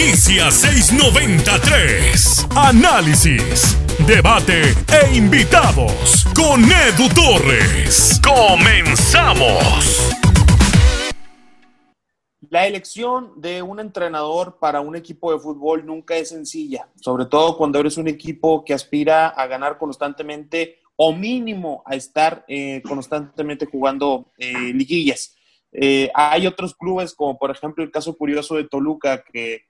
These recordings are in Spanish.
Inicia 693. Análisis, debate e invitados con Edu Torres. Comenzamos. La elección de un entrenador para un equipo de fútbol nunca es sencilla, sobre todo cuando eres un equipo que aspira a ganar constantemente o mínimo a estar eh, constantemente jugando eh, liguillas. Eh, hay otros clubes, como por ejemplo el caso curioso de Toluca, que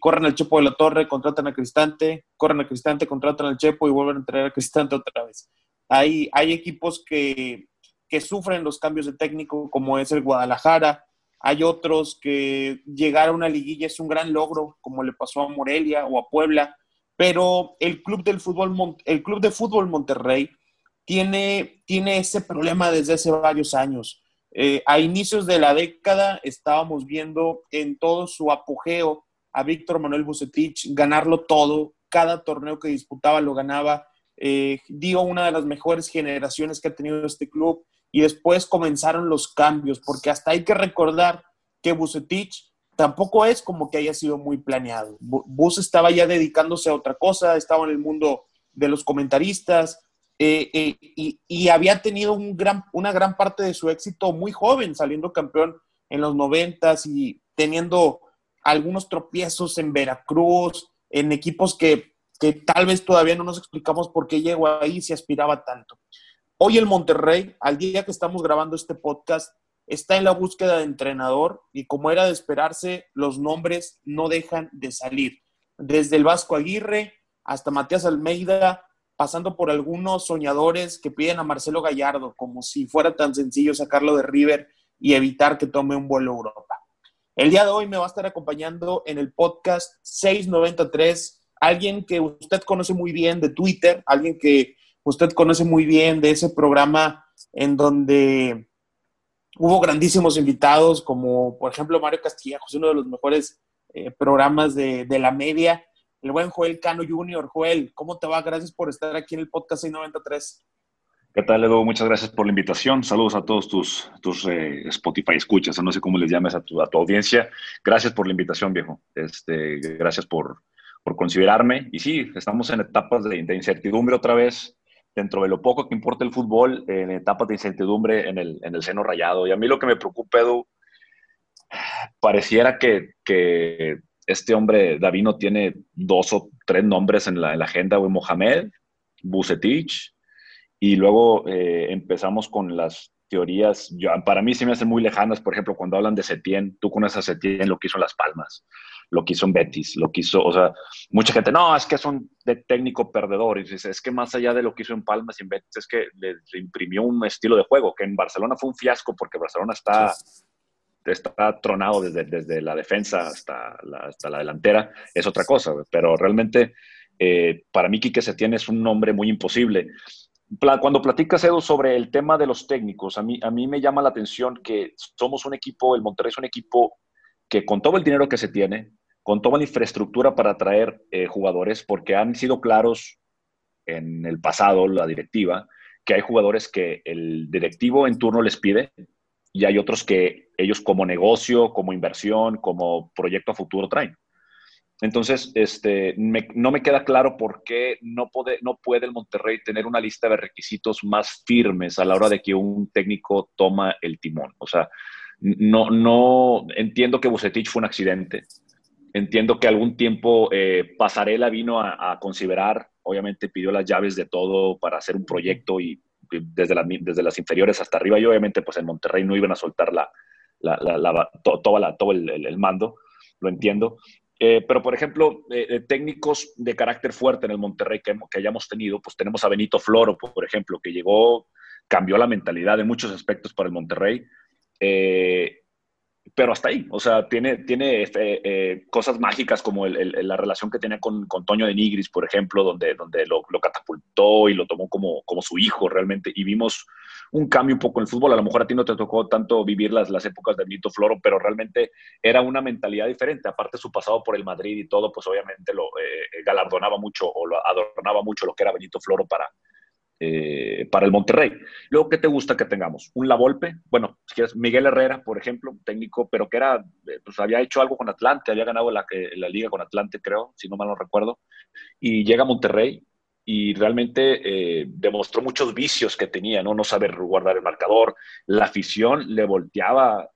corren al Chepo de la Torre, contratan a Cristante, corren a Cristante, contratan al Chepo y vuelven a traer a Cristante otra vez. Hay, hay equipos que, que sufren los cambios de técnico, como es el Guadalajara, hay otros que llegar a una liguilla es un gran logro, como le pasó a Morelia o a Puebla, pero el club del fútbol, el club de fútbol Monterrey tiene, tiene ese problema desde hace varios años. Eh, a inicios de la década estábamos viendo en todo su apogeo a Víctor Manuel Bucetich ganarlo todo, cada torneo que disputaba lo ganaba, eh, dio una de las mejores generaciones que ha tenido este club y después comenzaron los cambios, porque hasta hay que recordar que Bucetich tampoco es como que haya sido muy planeado. Bus estaba ya dedicándose a otra cosa, estaba en el mundo de los comentaristas eh, eh, y, había tenido un gran, una gran parte de su éxito muy joven, saliendo campeón en los noventas y teniendo algunos tropiezos en Veracruz, en equipos que, que tal vez todavía no nos explicamos por qué llegó ahí si aspiraba tanto. Hoy el Monterrey, al día que estamos grabando este podcast, está en la búsqueda de entrenador y como era de esperarse, los nombres no dejan de salir. Desde el Vasco Aguirre hasta Matías Almeida, pasando por algunos soñadores que piden a Marcelo Gallardo, como si fuera tan sencillo sacarlo de River y evitar que tome un vuelo a. El día de hoy me va a estar acompañando en el podcast 693 alguien que usted conoce muy bien de Twitter, alguien que usted conoce muy bien de ese programa en donde hubo grandísimos invitados, como por ejemplo Mario Castillejos, uno de los mejores eh, programas de, la media. El buen Joel Cano Jr. Joel, ¿cómo te va? Gracias por estar aquí en el podcast 693. ¿Qué tal, Edu? Muchas gracias por la invitación. Saludos a todos tus, tus eh, Spotify escuchas, no sé cómo les llames a tu, a tu audiencia. Gracias por la invitación, viejo. Este, gracias por, por considerarme. Y sí, estamos en etapas de, incertidumbre otra vez dentro de lo poco que importa el fútbol, en etapas de incertidumbre en el, en el seno rayado. Y a mí lo que me preocupa, Edu, pareciera que, que este hombre, Davino, tiene dos o tres nombres en la, en la agenda, Mohamed, Bucetich, y luego eh, empezamos con las teorías, yo, para mí se me hacen muy lejanas, por ejemplo, cuando hablan de Setién, tú conoces a Setién, lo que hizo en Las Palmas, lo que hizo en Betis, lo que hizo, o sea, mucha gente, no, es que es un de técnico perdedor, y dices, es que más allá de lo que hizo en Palmas y en Betis, es que le, imprimió un estilo de juego, que en Barcelona fue un fiasco, porque Barcelona está... está tronado desde, desde la defensa hasta la, hasta la delantera, es otra cosa, pero realmente eh, para mí Quique Setién es un nombre muy imposible cuando platicas, Edu, sobre el tema de los técnicos, a mí, a mí me llama la atención que somos un equipo, el Monterrey es un equipo que con todo el dinero que se tiene, con toda la infraestructura para atraer eh, jugadores, porque han sido claros en el pasado, la directiva, que hay jugadores que el directivo en turno les pide y hay otros que ellos como negocio, como inversión, como proyecto a futuro traen. Entonces, este, no me queda claro por qué no puede, no puede el Monterrey tener una lista de requisitos más firmes a la hora de que un técnico toma el timón. O sea, no, no entiendo que Bucetich fue un accidente. Entiendo que algún tiempo eh, Pasarela vino a, considerar, obviamente pidió las llaves de todo para hacer un proyecto y desde, desde las inferiores hasta arriba y obviamente pues en Monterrey no iban a soltar la, todo el, mando, lo entiendo. Eh, pero, por ejemplo, eh, técnicos de carácter fuerte en el Monterrey que, que, hayamos tenido, pues tenemos a Benito Floro, por ejemplo, que llegó, cambió la mentalidad en muchos aspectos para el Monterrey. Eh, pero hasta ahí, o sea, tiene, tiene este, eh, cosas mágicas como la relación que tenía con, con, Toño de Nigris, por ejemplo, donde, donde lo, catapultó y lo tomó como, como su hijo realmente, y vimos un cambio un poco en el fútbol, a lo mejor a ti no te tocó tanto vivir las, las épocas de Benito Floro, pero realmente era una mentalidad diferente, aparte su pasado por el Madrid y todo, pues obviamente lo eh, galardonaba mucho o lo adornaba mucho lo que era Benito Floro para, eh, para el Monterrey. Luego, ¿qué te gusta que tengamos? Un La Volpe, bueno, si quieres, Miguel Herrera, por ejemplo, técnico, pero que era, eh, pues había hecho algo con Atlante, había ganado la, la liga con Atlante, creo, si no mal no recuerdo, y llega a Monterrey y realmente eh, demostró muchos vicios que tenía, ¿no? No saber guardar el marcador, la afición le volteaba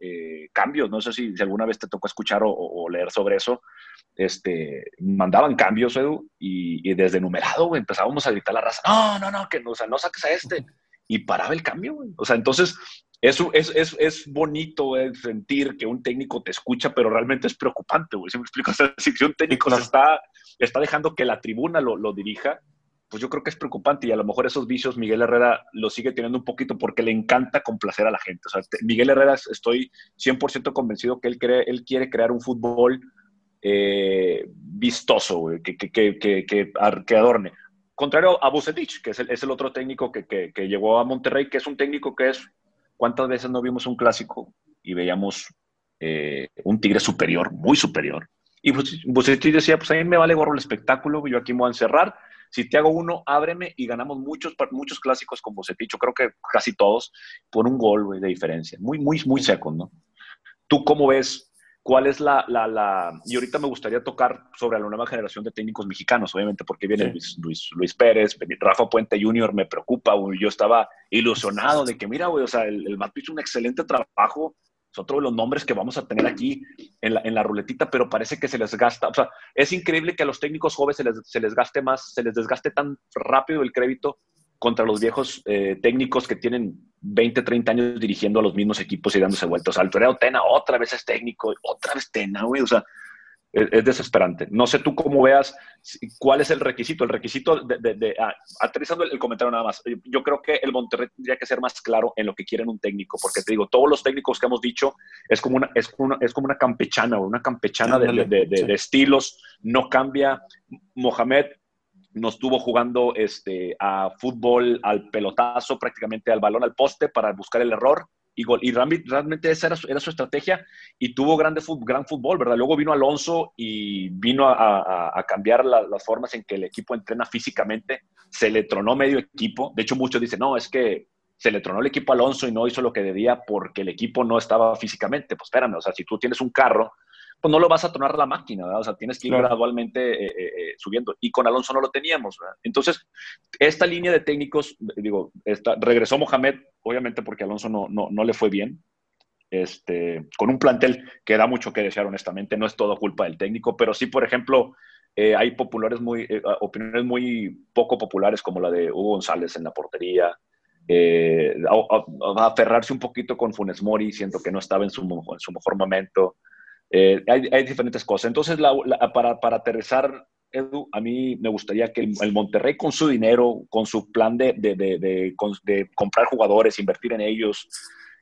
cambios, no sé si, alguna vez te tocó escuchar o leer sobre eso, este, mandaban cambios, Edu, y, desde numerado, empezábamos a gritar la raza, no, no, no, que no, o sea, no saques a este. Y paraba el cambio, güey. O sea, entonces, eso es, es, es bonito sentir que un técnico te escucha, pero realmente es preocupante, güey. Si me explico, o sea, si un técnico está, está dejando que la tribuna lo, lo dirija, pues yo creo que es preocupante y a lo mejor esos vicios Miguel Herrera los sigue teniendo un poquito porque le encanta complacer a la gente. O sea, Miguel Herrera estoy 100% convencido que él, cree, él quiere crear un fútbol eh, vistoso, que, que, que, que, adorne. Contrario a Bucetich, que es el, es el otro técnico que, llegó a Monterrey, que es un técnico que es, ¿cuántas veces no vimos un clásico y veíamos eh, un Tigre superior, muy superior? Y Bucetich decía, pues a mí me vale gorro el espectáculo, yo aquí me voy a encerrar, si te hago uno, ábreme y ganamos muchos, muchos clásicos con Bucetich, yo creo que casi todos, por un gol de diferencia. Muy, muy, muy seco, ¿no? ¿Tú cómo ves cuál es la, la, la, Y ahorita me gustaría tocar sobre la nueva generación de técnicos mexicanos, obviamente, porque viene Luis, Luis, Luis, Pérez, Rafa Puente Jr. me preocupa, yo estaba ilusionado de que, mira, güey, o sea, el, el hizo un excelente trabajo, es otro de los nombres que vamos a tener aquí en la, en la, ruletita, pero parece que se les gasta, o sea, es increíble que a los técnicos jóvenes se les, se les gaste más, se les desgaste tan rápido el crédito contra los viejos eh, técnicos que tienen 20, 30 años dirigiendo a los mismos equipos y dándose vueltas. Alfredo Tena otra vez es técnico, otra vez Tena, güey, o sea, es, desesperante. No sé tú cómo veas cuál es el requisito. El requisito de, ah, aterrizando el, comentario nada más. Yo creo que el Monterrey tendría que ser más claro en lo que quieren un técnico, porque te digo, todos los técnicos que hemos dicho es como una, es una, es como una campechana, una campechana de, estilos, no cambia. Mohamed no estuvo jugando este, a fútbol al pelotazo, prácticamente al balón, al poste para buscar el error y gol. Realmente esa era su, era su estrategia y tuvo grande, gran fútbol, ¿verdad? Luego vino Alonso y vino a, cambiar las formas en que el equipo entrena físicamente. Se le tronó medio equipo. De hecho, muchos dicen, no, es que se le tronó el equipo a Alonso y no hizo lo que debía porque el equipo no estaba físicamente. Pues espérame, o sea, si tú tienes un carro pues no lo vas a tronar la máquina, ¿verdad? O sea, tienes que ir gradualmente eh, eh, eh, subiendo. Y con Alonso no lo teníamos, ¿verdad? Entonces, esta línea de técnicos, digo, esta, regresó Mohamed, obviamente porque Alonso no, no, no le fue bien, este, con un plantel que da mucho que desear, honestamente, no es todo culpa del técnico, pero sí, por ejemplo, hay populares muy, opiniones muy poco populares como la de Hugo González en la portería, a, aferrarse un poquito con Funes Mori, siento que no estaba en su, en su mejor momento. Eh, hay, diferentes cosas. Entonces, para, para, aterrizar, Edu, a mí me gustaría que el, Monterrey con su dinero, con su plan de, de, de, comprar jugadores, invertir en ellos,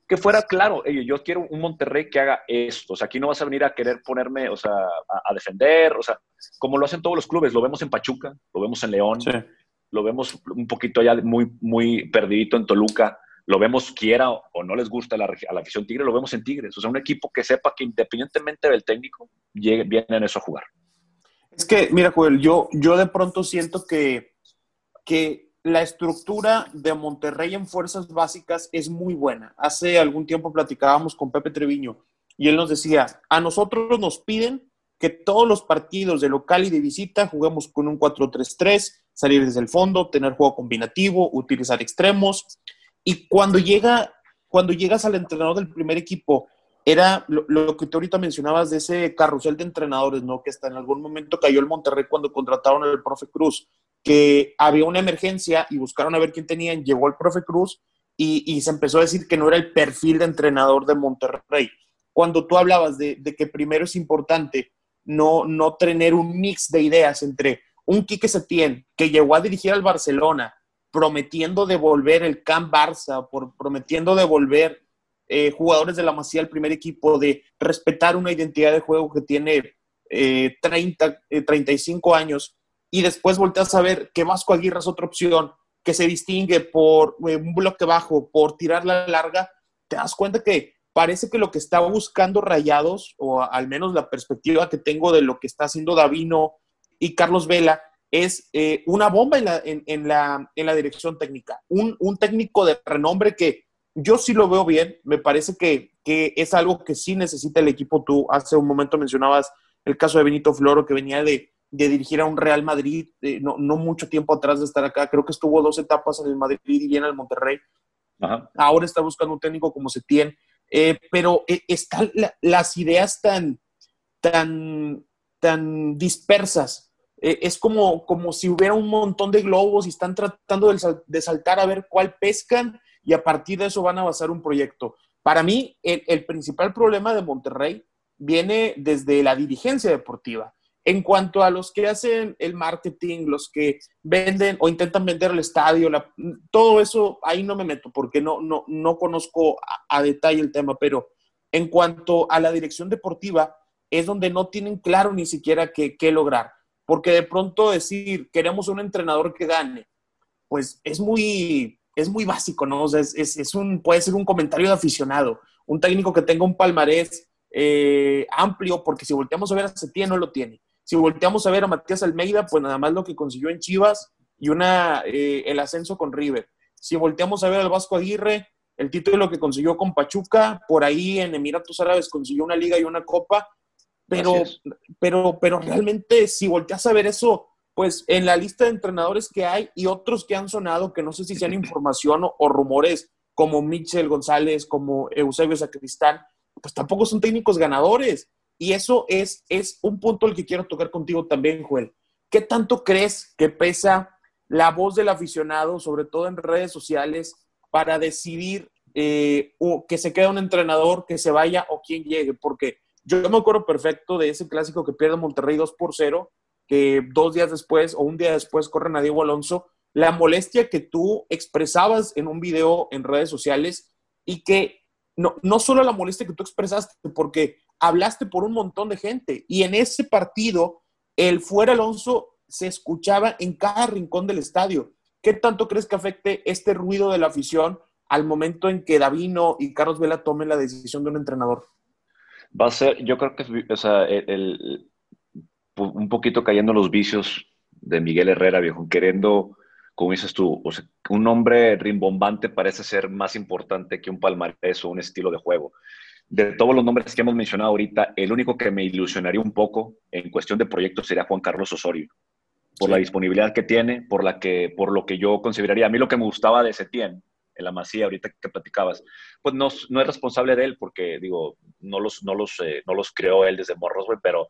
que fuera claro, yo quiero un Monterrey que haga esto. O sea, aquí no vas a venir a querer ponerme, o sea, a, defender, o sea, como lo hacen todos los clubes. Lo vemos en Pachuca, lo vemos en León, lo vemos un poquito ya muy, muy perdidito en Toluca lo vemos quiera o no les gusta la, a la afición Tigre, lo vemos en Tigres. O sea, un equipo que sepa que independientemente del técnico, llegue, vienen eso a jugar. Es que, mira, Joel, yo, yo de pronto siento que, que la estructura de Monterrey en fuerzas básicas es muy buena. Hace algún tiempo platicábamos con Pepe Treviño y él nos decía, a nosotros nos piden que todos los partidos de local y de visita juguemos con un 4-3-3, salir desde el fondo, tener juego combinativo, utilizar extremos, y cuando, llega, cuando llegas al entrenador del primer equipo, era lo, que tú ahorita mencionabas de ese carrusel de entrenadores, ¿no? Que hasta en algún momento cayó el Monterrey cuando contrataron al profe Cruz, que había una emergencia y buscaron a ver quién tenían, llegó el profe Cruz y, se empezó a decir que no era el perfil de entrenador de Monterrey. Cuando tú hablabas de, que primero es importante no, no tener un mix de ideas entre un Quique Setién, que llegó a dirigir al Barcelona, prometiendo devolver el Camp Barça, por, prometiendo devolver eh, jugadores de la Masía al primer equipo, de respetar una identidad de juego que tiene 30, eh, 35 eh, años, y después volteas a ver que Vasco Aguirre es otra opción, que se distingue por un bloque bajo, por tirar la larga, te das cuenta que parece que lo que está buscando Rayados, o al menos la perspectiva que tengo de lo que está haciendo Davino y Carlos Vela, es eh, una bomba en la, en, la, en la dirección técnica. Un, un, técnico de renombre que yo sí lo veo bien, me parece que, que, es algo que sí necesita el equipo. Tú hace un momento mencionabas el caso de Benito Floro, que venía de, de dirigir a un Real Madrid, eh, no, no, mucho tiempo atrás de estar acá, creo que estuvo dos etapas en el Madrid y viene al Monterrey. Ahora está buscando un técnico como se tiene, eh, pero están las ideas tan, tan, tan dispersas eh, es como, como si hubiera un montón de globos y están tratando de, saltar a ver cuál pescan y a partir de eso van a basar un proyecto. Para mí, el, principal problema de Monterrey viene desde la dirigencia deportiva. En cuanto a los que hacen el marketing, los que venden o intentan vender el estadio, todo eso ahí no me meto porque no, no, no conozco a, detalle el tema, pero en cuanto a la dirección deportiva, es donde no tienen claro ni siquiera qué, qué lograr porque de pronto decir, queremos un entrenador que gane, pues es muy, es muy básico, ¿no? O sea, es, un, puede ser un comentario de aficionado, un técnico que tenga un palmarés eh, amplio, porque si volteamos a ver a Setién no lo tiene. Si volteamos a ver a Matías Almeida, pues nada más lo que consiguió en Chivas y una, eh, el ascenso con River. Si volteamos a ver al Vasco Aguirre, el título que consiguió con Pachuca, por ahí en Emiratos Árabes consiguió una liga y una copa, pero, pero, pero realmente si volteas a ver eso, pues en la lista de entrenadores que hay y otros que han sonado, que no sé si sean información o, rumores, como Michel González, como Eusebio Sacristán, pues tampoco son técnicos ganadores. Y eso es, es un punto el que quiero tocar contigo también, Joel. ¿Qué tanto crees que pesa la voz del aficionado, sobre todo en redes sociales, para decidir eh, que se quede un entrenador, que se vaya o quien llegue? Porque yo me acuerdo perfecto de ese clásico que pierde Monterrey 2 por 0, que dos días después o un día después corren a Diego Alonso. La molestia que tú expresabas en un video en redes sociales y que no, no solo la molestia que tú expresaste, porque hablaste por un montón de gente y en ese partido el fuera Alonso se escuchaba en cada rincón del estadio. ¿Qué tanto crees que afecte este ruido de la afición al momento en que Davino y Carlos Vela tomen la decisión de un entrenador? Va a ser, yo creo que, o sea, el, un poquito cayendo en los vicios de Miguel Herrera, viejo, queriendo, como dices tú, o sea, un hombre rimbombante parece ser más importante que un palmarés o un estilo de juego. De todos los nombres que hemos mencionado ahorita, el único que me ilusionaría un poco en cuestión de proyectos sería Juan Carlos Osorio, por la disponibilidad que tiene, por, la que, por lo que yo consideraría. A mí lo que me gustaba de Setién en la Masía, ahorita que platicabas, pues no, no es responsable de él porque, digo, no los, no los, eh, no los creó él desde Morros, güey, pero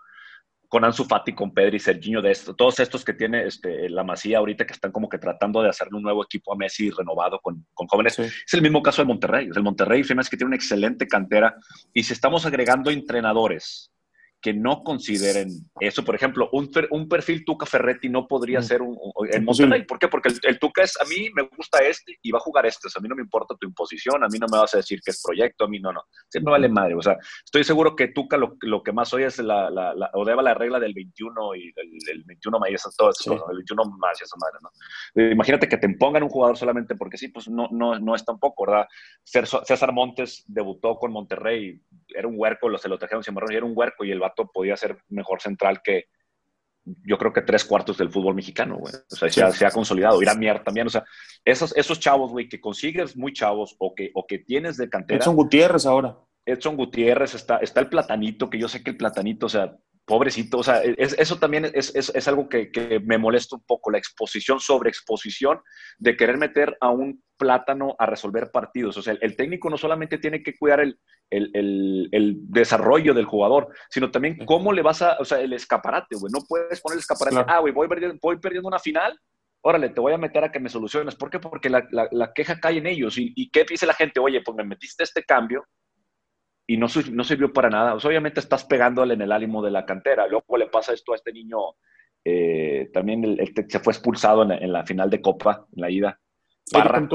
con Ansu Fati, con Pedri, Serginho, de esto, todos estos que tiene este, la Masía ahorita que están como que tratando de hacerle un nuevo equipo a Messi renovado con, con jóvenes. Es el mismo caso de Monterrey. El Monterrey, es que tiene una excelente cantera y si estamos agregando entrenadores que no consideren eso. Por ejemplo, un, un perfil Tuca Ferretti no podría mm. ser un, en Monterrey. ¿Por qué? Porque el, Tuca es, a mí me gusta este y va a jugar este. a mí no me importa tu imposición, a mí no me vas a decir que es proyecto, a mí no, no. Siempre vale madre. O sea, estoy seguro que Tuca lo, lo que más oye es la, la, la, o deba la regla del 21 y el, 21 más y esas, todas esas cosas, el 21 más y esa madre, ¿no? Eh, imagínate que te pongan un jugador solamente porque sí, pues no, no, no es tampoco, ¿verdad? César Montes debutó con Monterrey, era un huerco, se lo trajeron sin y era un huerco y el vato podía ser mejor central que yo creo que tres cuartos del fútbol mexicano, güey. O sea, se ha, consolidado. Irán Mier también, o sea, esos, esos chavos, güey, que consigues muy chavos o que, o que tienes de cantera. Edson Gutiérrez ahora. Edson Gutiérrez, está, está el platanito, que yo sé que el platanito, o sea, pobrecito, o sea, eso también es, es, es algo que, que, me molesta un poco, la exposición sobre exposición de querer meter a un plátano a resolver partidos. O sea, el, técnico no solamente tiene que cuidar el, el, el, desarrollo del jugador, sino también cómo le vas a, o sea, el escaparate, güey, no puedes poner el escaparate, ah, güey, voy perdiendo, voy perdiendo una final, órale, te voy a meter a que me soluciones. ¿Por qué? Porque la, la, la queja cae en ellos. ¿Y, ¿Y qué dice la gente? Oye, pues me metiste este cambio, y no, no sirvió para nada. obviamente estás pegándole en el ánimo de la cantera. Luego le pasa esto a este niño, eh, también el, se fue expulsado en la, final de Copa, en la ida. Parra.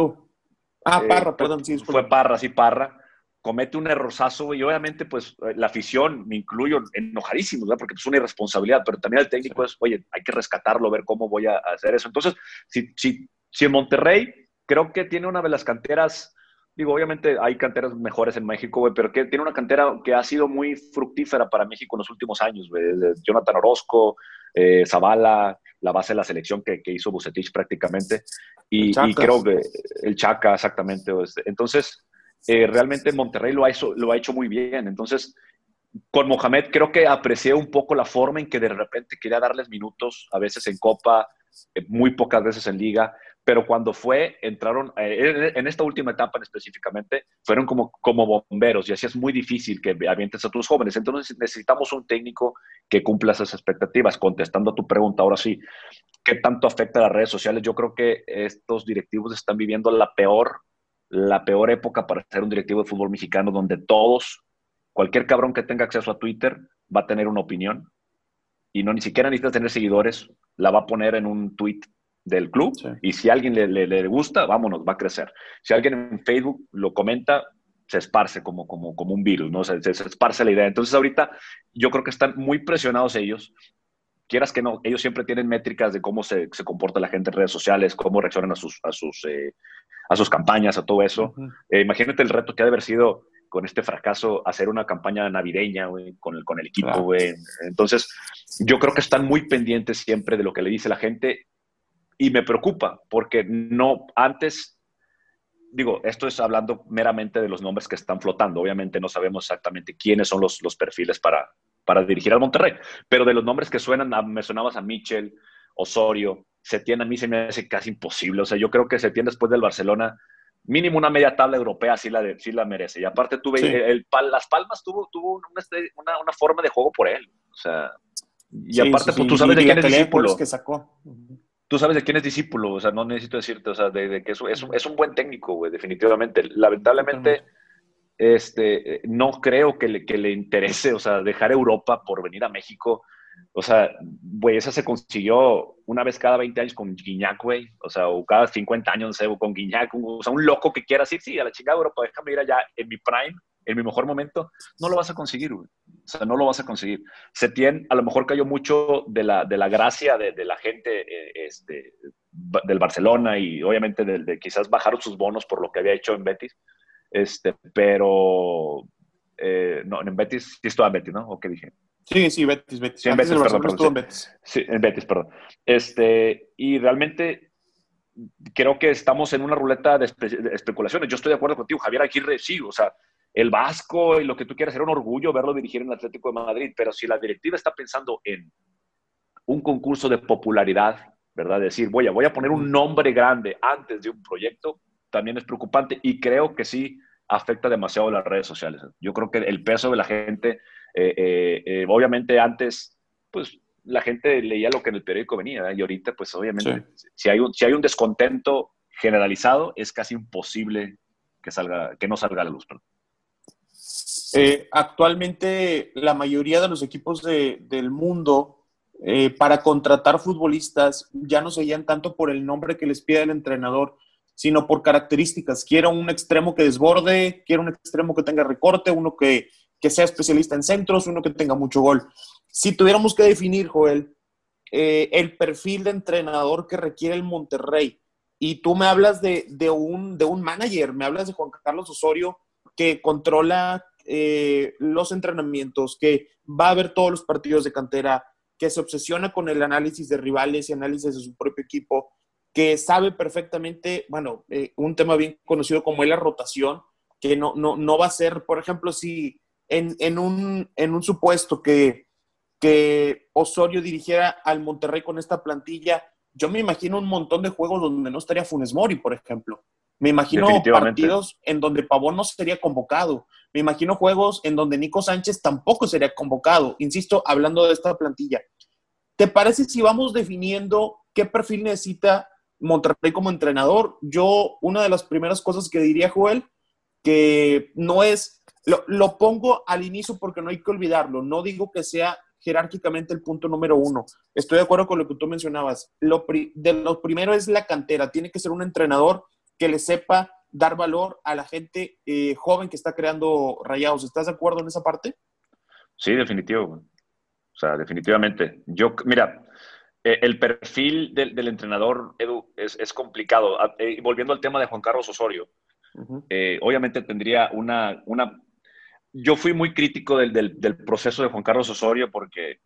Ah, eh, Parra, perdón, sí. Fue Parra, sí, Parra. Comete un errorzazo y obviamente pues la afición, me incluyo, enojadísimo, ¿verdad? porque es una irresponsabilidad, pero también el técnico es, oye, hay que rescatarlo, ver cómo voy a hacer eso. Entonces, si, si, si en Monterrey creo que tiene una de las canteras digo, obviamente hay canteras mejores en México, güey, pero que tiene una cantera que ha sido muy fructífera para México en los últimos años, güey. Jonathan Orozco, eh, Zavala, la base de la selección que, que hizo Bucetich prácticamente. Y, creo que el Chaca, exactamente. Este, entonces, eh, realmente Monterrey lo ha, hecho, lo ha hecho muy bien. Entonces, con Mohamed creo que aprecié un poco la forma en que de repente quería darles minutos, a veces en Copa, eh, muy pocas veces en Liga, pero cuando fue, entraron, eh, en esta última etapa específicamente, fueron como, como bomberos y así es muy difícil que avientes a tus jóvenes. Entonces necesitamos un técnico que cumpla esas expectativas. Contestando a tu pregunta, ahora sí, ¿qué tanto afecta a las redes sociales? Yo creo que estos directivos están viviendo la peor, la peor época para ser un directivo de fútbol mexicano donde todos, cualquier cabrón que tenga acceso a Twitter va a tener una opinión y no ni siquiera necesita tener seguidores, la va a poner en un tweet del club y si a alguien le, le, gusta, vámonos, va a crecer. Si alguien en Facebook lo comenta, se esparce como, como, como un virus, ¿no? Se, se, esparce la idea. Entonces ahorita yo creo que están muy presionados ellos. Quieras que no, ellos siempre tienen métricas de cómo se, se comporta la gente en redes sociales, cómo reaccionan a sus, a sus, eh, a sus campañas, a todo eso. Eh, imagínate el reto que ha de haber sido con este fracaso hacer una campaña navideña con, el, con el equipo. Entonces, yo creo que están muy pendientes siempre de lo que le dice la gente y me preocupa porque no antes digo, esto es hablando meramente de los nombres que están flotando. Obviamente no sabemos exactamente quiénes son los, los perfiles para, para dirigir al Monterrey, pero de los nombres que suenan, ah, mencionabas a Mitchell, Osorio, Setién a mí se me hace casi imposible. O sea, yo creo que Setién después del Barcelona, mínimo una media tabla europea sí la, sí la merece. Y aparte tuve, el, Las Palmas tuvo, tuvo una, una, forma de juego por él. O sea, y aparte, pues tú sabes de quién es discípulo. que sacó tú sabes de quién es discípulo, o sea, no necesito decirte, o sea, de, que es, es, un, es, un, buen técnico, güey, definitivamente. Lamentablemente, este, no creo que le, que le interese, o sea, dejar Europa por venir a México. O sea, güey, esa se consiguió una vez cada 20 años con Guiñac, güey. O sea, o cada 50 años, no sé, con Guiñac. O sea, un loco que quiera decir, sí, a la chingada Europa, déjame ir allá en mi prime en mi mejor momento, no lo vas a conseguir, güey. O sea, no lo vas a conseguir. Setién a lo mejor cayó mucho de la, de la gracia de, de la gente eh, este, del Barcelona y obviamente de, quizás bajaron sus bonos por lo que había hecho en Betis. Este, pero eh, no, en Betis sí estaba en Betis, ¿no? ¿O qué dije? Sí, sí, Betis, Betis. Sí, en Betis, perdón, perdón, en Betis. Sí, en Betis, perdón. Este, y realmente creo que estamos en una ruleta de, de, especulaciones. Yo estoy de acuerdo contigo, Javier Aguirre, sí, o sea, el Vasco y lo que tú quieras, era un orgullo verlo dirigir en el Atlético de Madrid, pero si la directiva está pensando en un concurso de popularidad, ¿verdad? Decir, voy a, voy a poner un nombre grande antes de un proyecto, también es preocupante y creo que sí afecta demasiado las redes sociales. Yo creo que el peso de la gente, eh, eh, eh, obviamente antes, pues la gente leía lo que en el periódico venía y ahorita, pues obviamente, si, hay un, si hay un descontento generalizado, es casi imposible que, salga, que no salga a la luz. Perdón. Eh, actualmente la mayoría de los equipos del mundo eh, para contratar futbolistas ya no se guían tanto por el nombre que les pide el entrenador, sino por características. Quiero un extremo que desborde, quiero un extremo que tenga recorte, uno que, sea especialista en centros, uno que tenga mucho gol. Si tuviéramos que definir, Joel, eh, el perfil de entrenador que requiere el Monterrey, y tú me hablas de, un, de un manager, me hablas de Juan Carlos Osorio, que controla eh, los entrenamientos, que va a ver todos los partidos de cantera, que se obsesiona con el análisis de rivales y análisis de su propio equipo, que sabe perfectamente, bueno, eh, un tema bien conocido como es la rotación, que no, no, no va a ser, por ejemplo, si en, en, un, en un supuesto que, que Osorio dirigiera al Monterrey con esta plantilla, yo me imagino un montón de juegos donde no estaría Funes Mori, por ejemplo. Me imagino partidos en donde Pavón no sería convocado. Me imagino juegos en donde Nico Sánchez tampoco sería convocado. Insisto, hablando de esta plantilla. ¿Te parece si vamos definiendo qué perfil necesita Monterrey como entrenador? Yo, una de las primeras cosas que diría Joel, que no es, lo, lo pongo al inicio porque no hay que olvidarlo. No digo que sea jerárquicamente el punto número uno. Estoy de acuerdo con lo que tú mencionabas. Lo, de lo primero es la cantera. Tiene que ser un entrenador que le sepa dar valor a la gente eh, joven que está creando rayados. ¿Estás de acuerdo en esa parte? Sí, definitivo. O sea, definitivamente. Yo, mira, eh, el perfil del, entrenador, Edu, es, complicado. Ah, eh, volviendo al tema de Juan Carlos Osorio, obviamente tendría una, una... Yo fui muy crítico del, del, proceso de Juan Carlos Osorio porque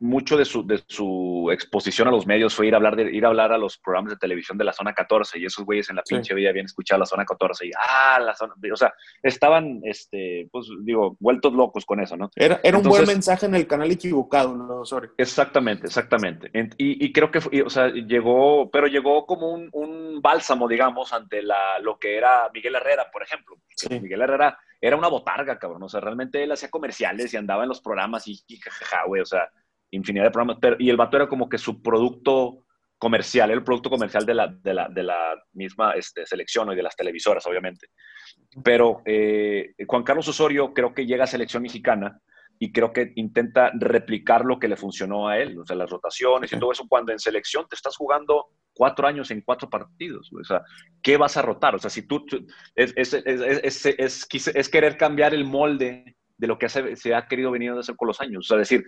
mucho de su, de su exposición a los medios fue ir a hablar de, ir a hablar a los programas de televisión de la zona 14 y esos güeyes en la pinche vida habían escuchado la zona 14 y ah, la zona, o sea, estaban, este, pues digo, vueltos locos con eso, ¿no? Era, era un buen mensaje en el canal equivocado, ¿no? Sorry. Exactamente, exactamente. Y, y creo que, o sea, llegó, pero llegó como un, un, bálsamo, digamos, ante la, lo que era Miguel Herrera, por ejemplo. Miguel Herrera era una botarga, cabrón, o sea, realmente él hacía comerciales y andaba en los programas y, y jajaja, güey, o sea, infinidad de programas, y el vato era como que su producto comercial, el producto comercial de la, de la, de la misma este, selección y de las televisoras, obviamente. Pero eh, Juan Carlos Osorio creo que llega a selección mexicana y creo que intenta replicar lo que le funcionó a él, o sea, las rotaciones y todo eso, cuando en selección te estás jugando cuatro años en cuatro partidos, o sea, ¿qué vas a rotar? O sea, si tú, es, es, es, es querer cambiar el molde de lo que se, se ha querido venir a hacer con los años, o sea, decir,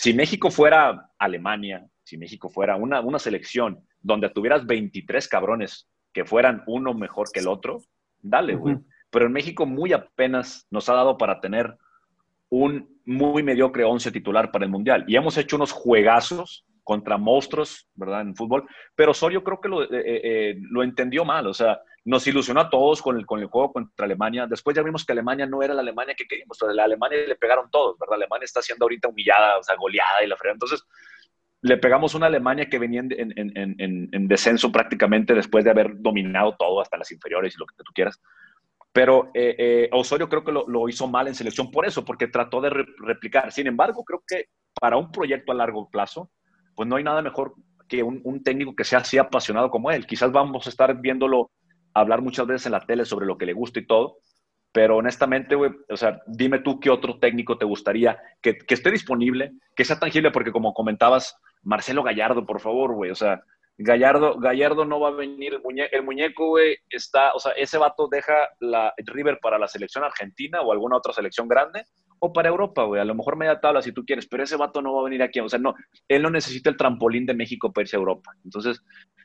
si México fuera Alemania, si México fuera una, una selección donde tuvieras 23 cabrones que fueran uno mejor que el otro, dale, güey. Pero en México muy apenas nos ha dado para tener un muy mediocre 11 titular para el Mundial. Y hemos hecho unos juegazos contra monstruos, ¿verdad? En fútbol. Pero Osorio creo que lo, eh, eh, eh, lo entendió mal. O sea, nos ilusionó a todos con el, con el juego contra Alemania. Después ya vimos que Alemania no era la Alemania que queríamos. O la Alemania le pegaron todos, ¿verdad? Alemania está siendo ahorita humillada, o sea, goleada y la. Entonces, le pegamos una Alemania que venía en, en, en, en, descenso prácticamente después de haber dominado todo, hasta las inferiores y lo que tú quieras. Pero eh, eh, Osorio creo que lo, hizo mal en selección por eso, porque trató de re replicar. Sin embargo, creo que para un proyecto a largo plazo, pues no hay nada mejor que un, un técnico que sea así apasionado como él. Quizás vamos a estar viéndolo hablar muchas veces en la tele sobre lo que le gusta y todo, pero honestamente, güey, o sea, dime tú qué otro técnico te gustaría que, esté disponible, que sea tangible, porque como comentabas, Marcelo Gallardo, por favor, güey, o sea, Gallardo, Gallardo no va a venir, el, muñeco, güey, está, o sea, ese vato deja la River para la selección argentina o alguna otra selección grande, o para Europa, güey, a lo mejor media tabla si tú quieres, pero ese vato no va a venir aquí, o sea, no, él no necesita el trampolín de México para irse a Europa, entonces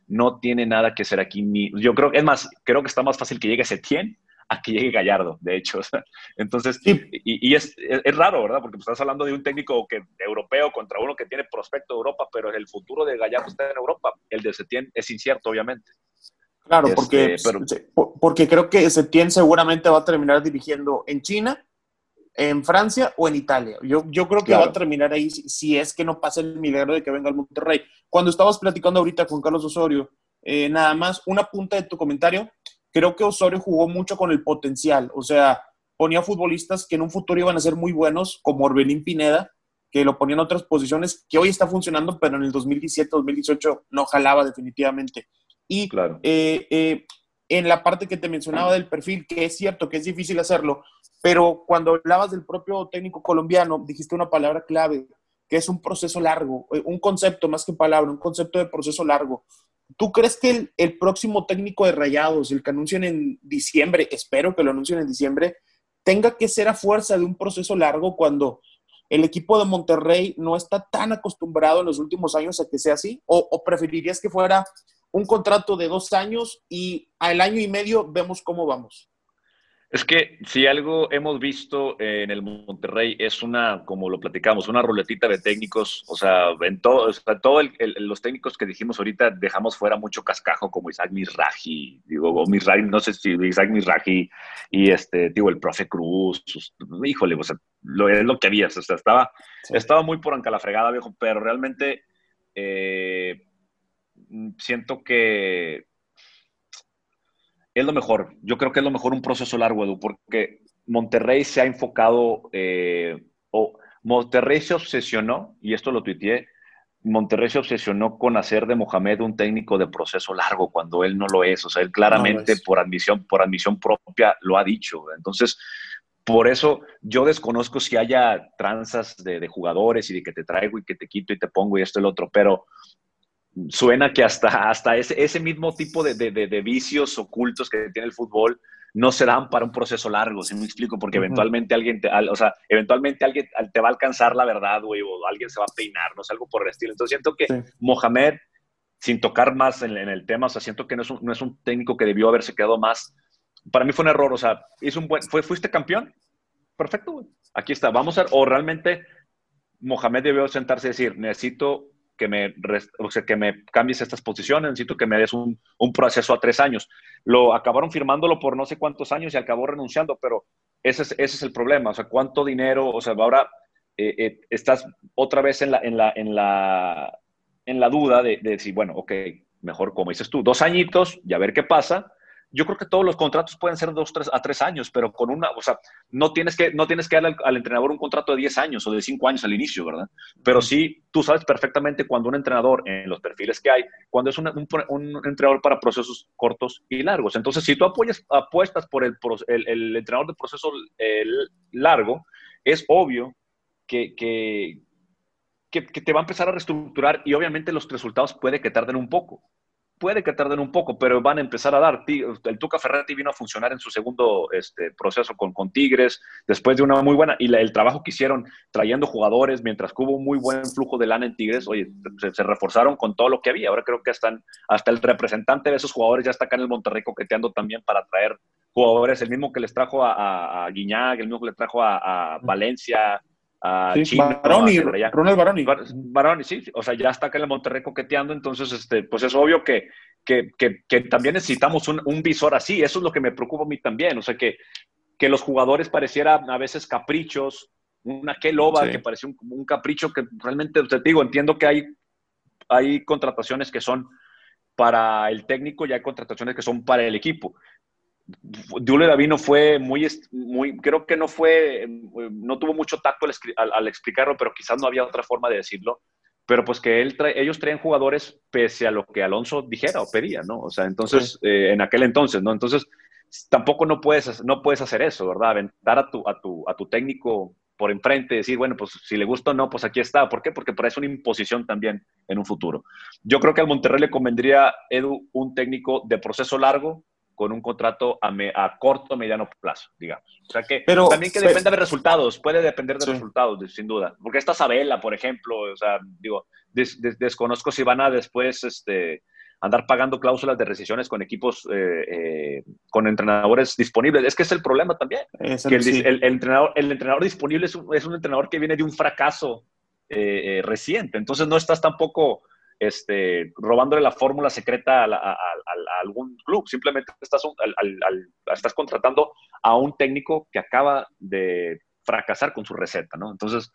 no tiene nada que ser aquí, ni, yo creo, es más, creo que está más fácil que llegue Setién a que llegue Gallardo, de hecho. Entonces, y, y es, es, raro, ¿verdad? Porque estás hablando de un técnico que, europeo contra uno que tiene prospecto de Europa, pero el futuro de Gallardo está en Europa. El de Setién es incierto, obviamente. Claro, porque, este, pero, porque creo que Setién seguramente va a terminar dirigiendo en China, en Francia o en Italia. Yo, yo creo que claro. va a terminar ahí si, si, es que no pasa el milagro de que venga al Monterrey. Cuando estabas platicando ahorita con Carlos Osorio, eh, nada más una punta de tu comentario creo que Osorio jugó mucho con el potencial, o sea, ponía futbolistas que en un futuro iban a ser muy buenos, como Orbelín Pineda, que lo ponía en otras posiciones, que hoy está funcionando, pero en el 2017, 2018 no jalaba definitivamente. Y claro. eh, eh, en la parte que te mencionaba del perfil, que es cierto que es difícil hacerlo, pero cuando hablabas del propio técnico colombiano, dijiste una palabra clave, que es un proceso largo, eh, un concepto más que palabra, un concepto de proceso largo. ¿Tú crees que el, próximo técnico de Rayados, el que anuncien en diciembre, espero que lo anuncien en diciembre, tenga que ser a fuerza de un proceso largo cuando el equipo de Monterrey no está tan acostumbrado en los últimos años a que sea así? ¿O, o preferirías que fuera un contrato de dos años y al año y medio vemos cómo vamos? Es que si algo hemos visto en el Monterrey es una, como lo platicamos, una ruletita de técnicos, o sea, en todo, o sea, todo el, el, los técnicos que dijimos ahorita dejamos fuera mucho cascajo como Isaac Mizrahi, digo, o Mizrahi, no sé si Isaac Mizrahi y este, digo, el profe Cruz, híjole, o sea, lo, es lo que había, o sea, estaba, sí. estaba muy por anca la fregada, viejo, pero realmente eh, siento que es lo mejor. Yo creo que es lo mejor un proceso largo, Edu, porque Monterrey se ha enfocado, eh, o Monterrey se obsesionó, y esto lo tuiteé, Monterrey se obsesionó con hacer de Mohamed un técnico de proceso largo cuando él no lo es. O sea, él claramente no por admisión, por admisión propia lo ha dicho. Entonces, por eso yo desconozco si haya tranzas de, de, jugadores y de que te traigo y que te quito y te pongo y esto y el otro, pero suena que hasta, hasta ese, ese mismo tipo de, de, de, vicios ocultos que tiene el fútbol no se dan para un proceso largo, si ¿sí me explico? Porque uh -huh. eventualmente alguien, te, o sea, eventualmente alguien te va a alcanzar la verdad, güey, o alguien se va a peinar, no sé, algo por el estilo. Entonces siento que sí. Mohamed, sin tocar más en, en, el tema, o sea, siento que no es, un, no es un técnico que debió haberse quedado más. Para mí fue un error, o sea, hizo un buen, fue, fuiste campeón, perfecto, güey. Aquí está, vamos a o realmente Mohamed debió sentarse y decir, necesito que me, o sea, que me cambies estas posiciones, necesito que me des un, un, proceso a tres años. Lo acabaron firmándolo por no sé cuántos años y acabó renunciando, pero ese es, ese es el problema. O sea, cuánto dinero, o sea, ahora eh, eh, estás otra vez en la, en la, en la, en la duda de, de decir, bueno, ok, mejor como dices tú, dos añitos y a ver qué pasa yo creo que todos los contratos pueden ser dos tres, a tres años, pero con una, o sea, no tienes que, no tienes que darle al, entrenador un contrato de 10 años o de 5 años al inicio, ¿verdad? Pero sí, tú sabes perfectamente cuando un entrenador, en los perfiles que hay, cuando es un, entrenador para procesos cortos y largos. Entonces, si tú apoyas, apuestas por el, el, entrenador de proceso largo, es obvio que, que, que te va a empezar a reestructurar y obviamente los resultados puede que tarden un poco puede que tarden un poco, pero van a empezar a dar. El Tuca Ferretti vino a funcionar en su segundo este, proceso con, con, Tigres, después de una muy buena, y el trabajo que hicieron trayendo jugadores, mientras que hubo un muy buen flujo de lana en Tigres, oye, se, reforzaron con todo lo que había. Ahora creo que hasta, hasta el representante de esos jugadores ya está acá en el Monterrey coqueteando también para traer jugadores, el mismo que les trajo a, a, Guiñac, el mismo que le trajo a, a Valencia, sí, Baroni, Ronald Baroni. Baroni, sí, o sea, ya está acá en el Monterrey coqueteando, entonces, este, pues es obvio que, que, que, también necesitamos un, un, visor así, eso es lo que me preocupa a mí también, o sea, que, que los jugadores parecieran a veces caprichos, una que loba que parece un, un, capricho que realmente, te digo, entiendo que hay, hay contrataciones que son para el técnico y hay contrataciones que son para el equipo. Julio Davino fue muy, muy, creo que no fue, no tuvo mucho tacto al, explicarlo, pero quizás no había otra forma de decirlo. Pero pues que él ellos traían jugadores pese a lo que Alonso dijera o pedía, ¿no? O sea, entonces, eh, en aquel entonces, ¿no? Entonces, tampoco no puedes, no puedes hacer eso, ¿verdad? Aventar a tu, a tu, a tu técnico por enfrente, decir, bueno, pues si le gusta o no, pues aquí está. ¿Por qué? Porque parece una imposición también en un futuro. Yo creo que al Monterrey le convendría, Edu, un técnico de proceso largo, con un contrato a, a corto mediano plazo, digamos. O sea que pero, también que dependa de resultados, puede depender de resultados, sin duda. Porque esta Sabela, por ejemplo, o sea, digo, desconozco si van a después este, andar pagando cláusulas de rescisiones con equipos, eh, eh, con entrenadores disponibles. Es que es el problema también. que el, entrenador, el entrenador disponible es un, es un entrenador que viene de un fracaso eh, reciente. Entonces no estás tampoco este, robándole la fórmula secreta a, algún club. Simplemente estás, estás contratando a un técnico que acaba de fracasar con su receta, ¿no? Entonces,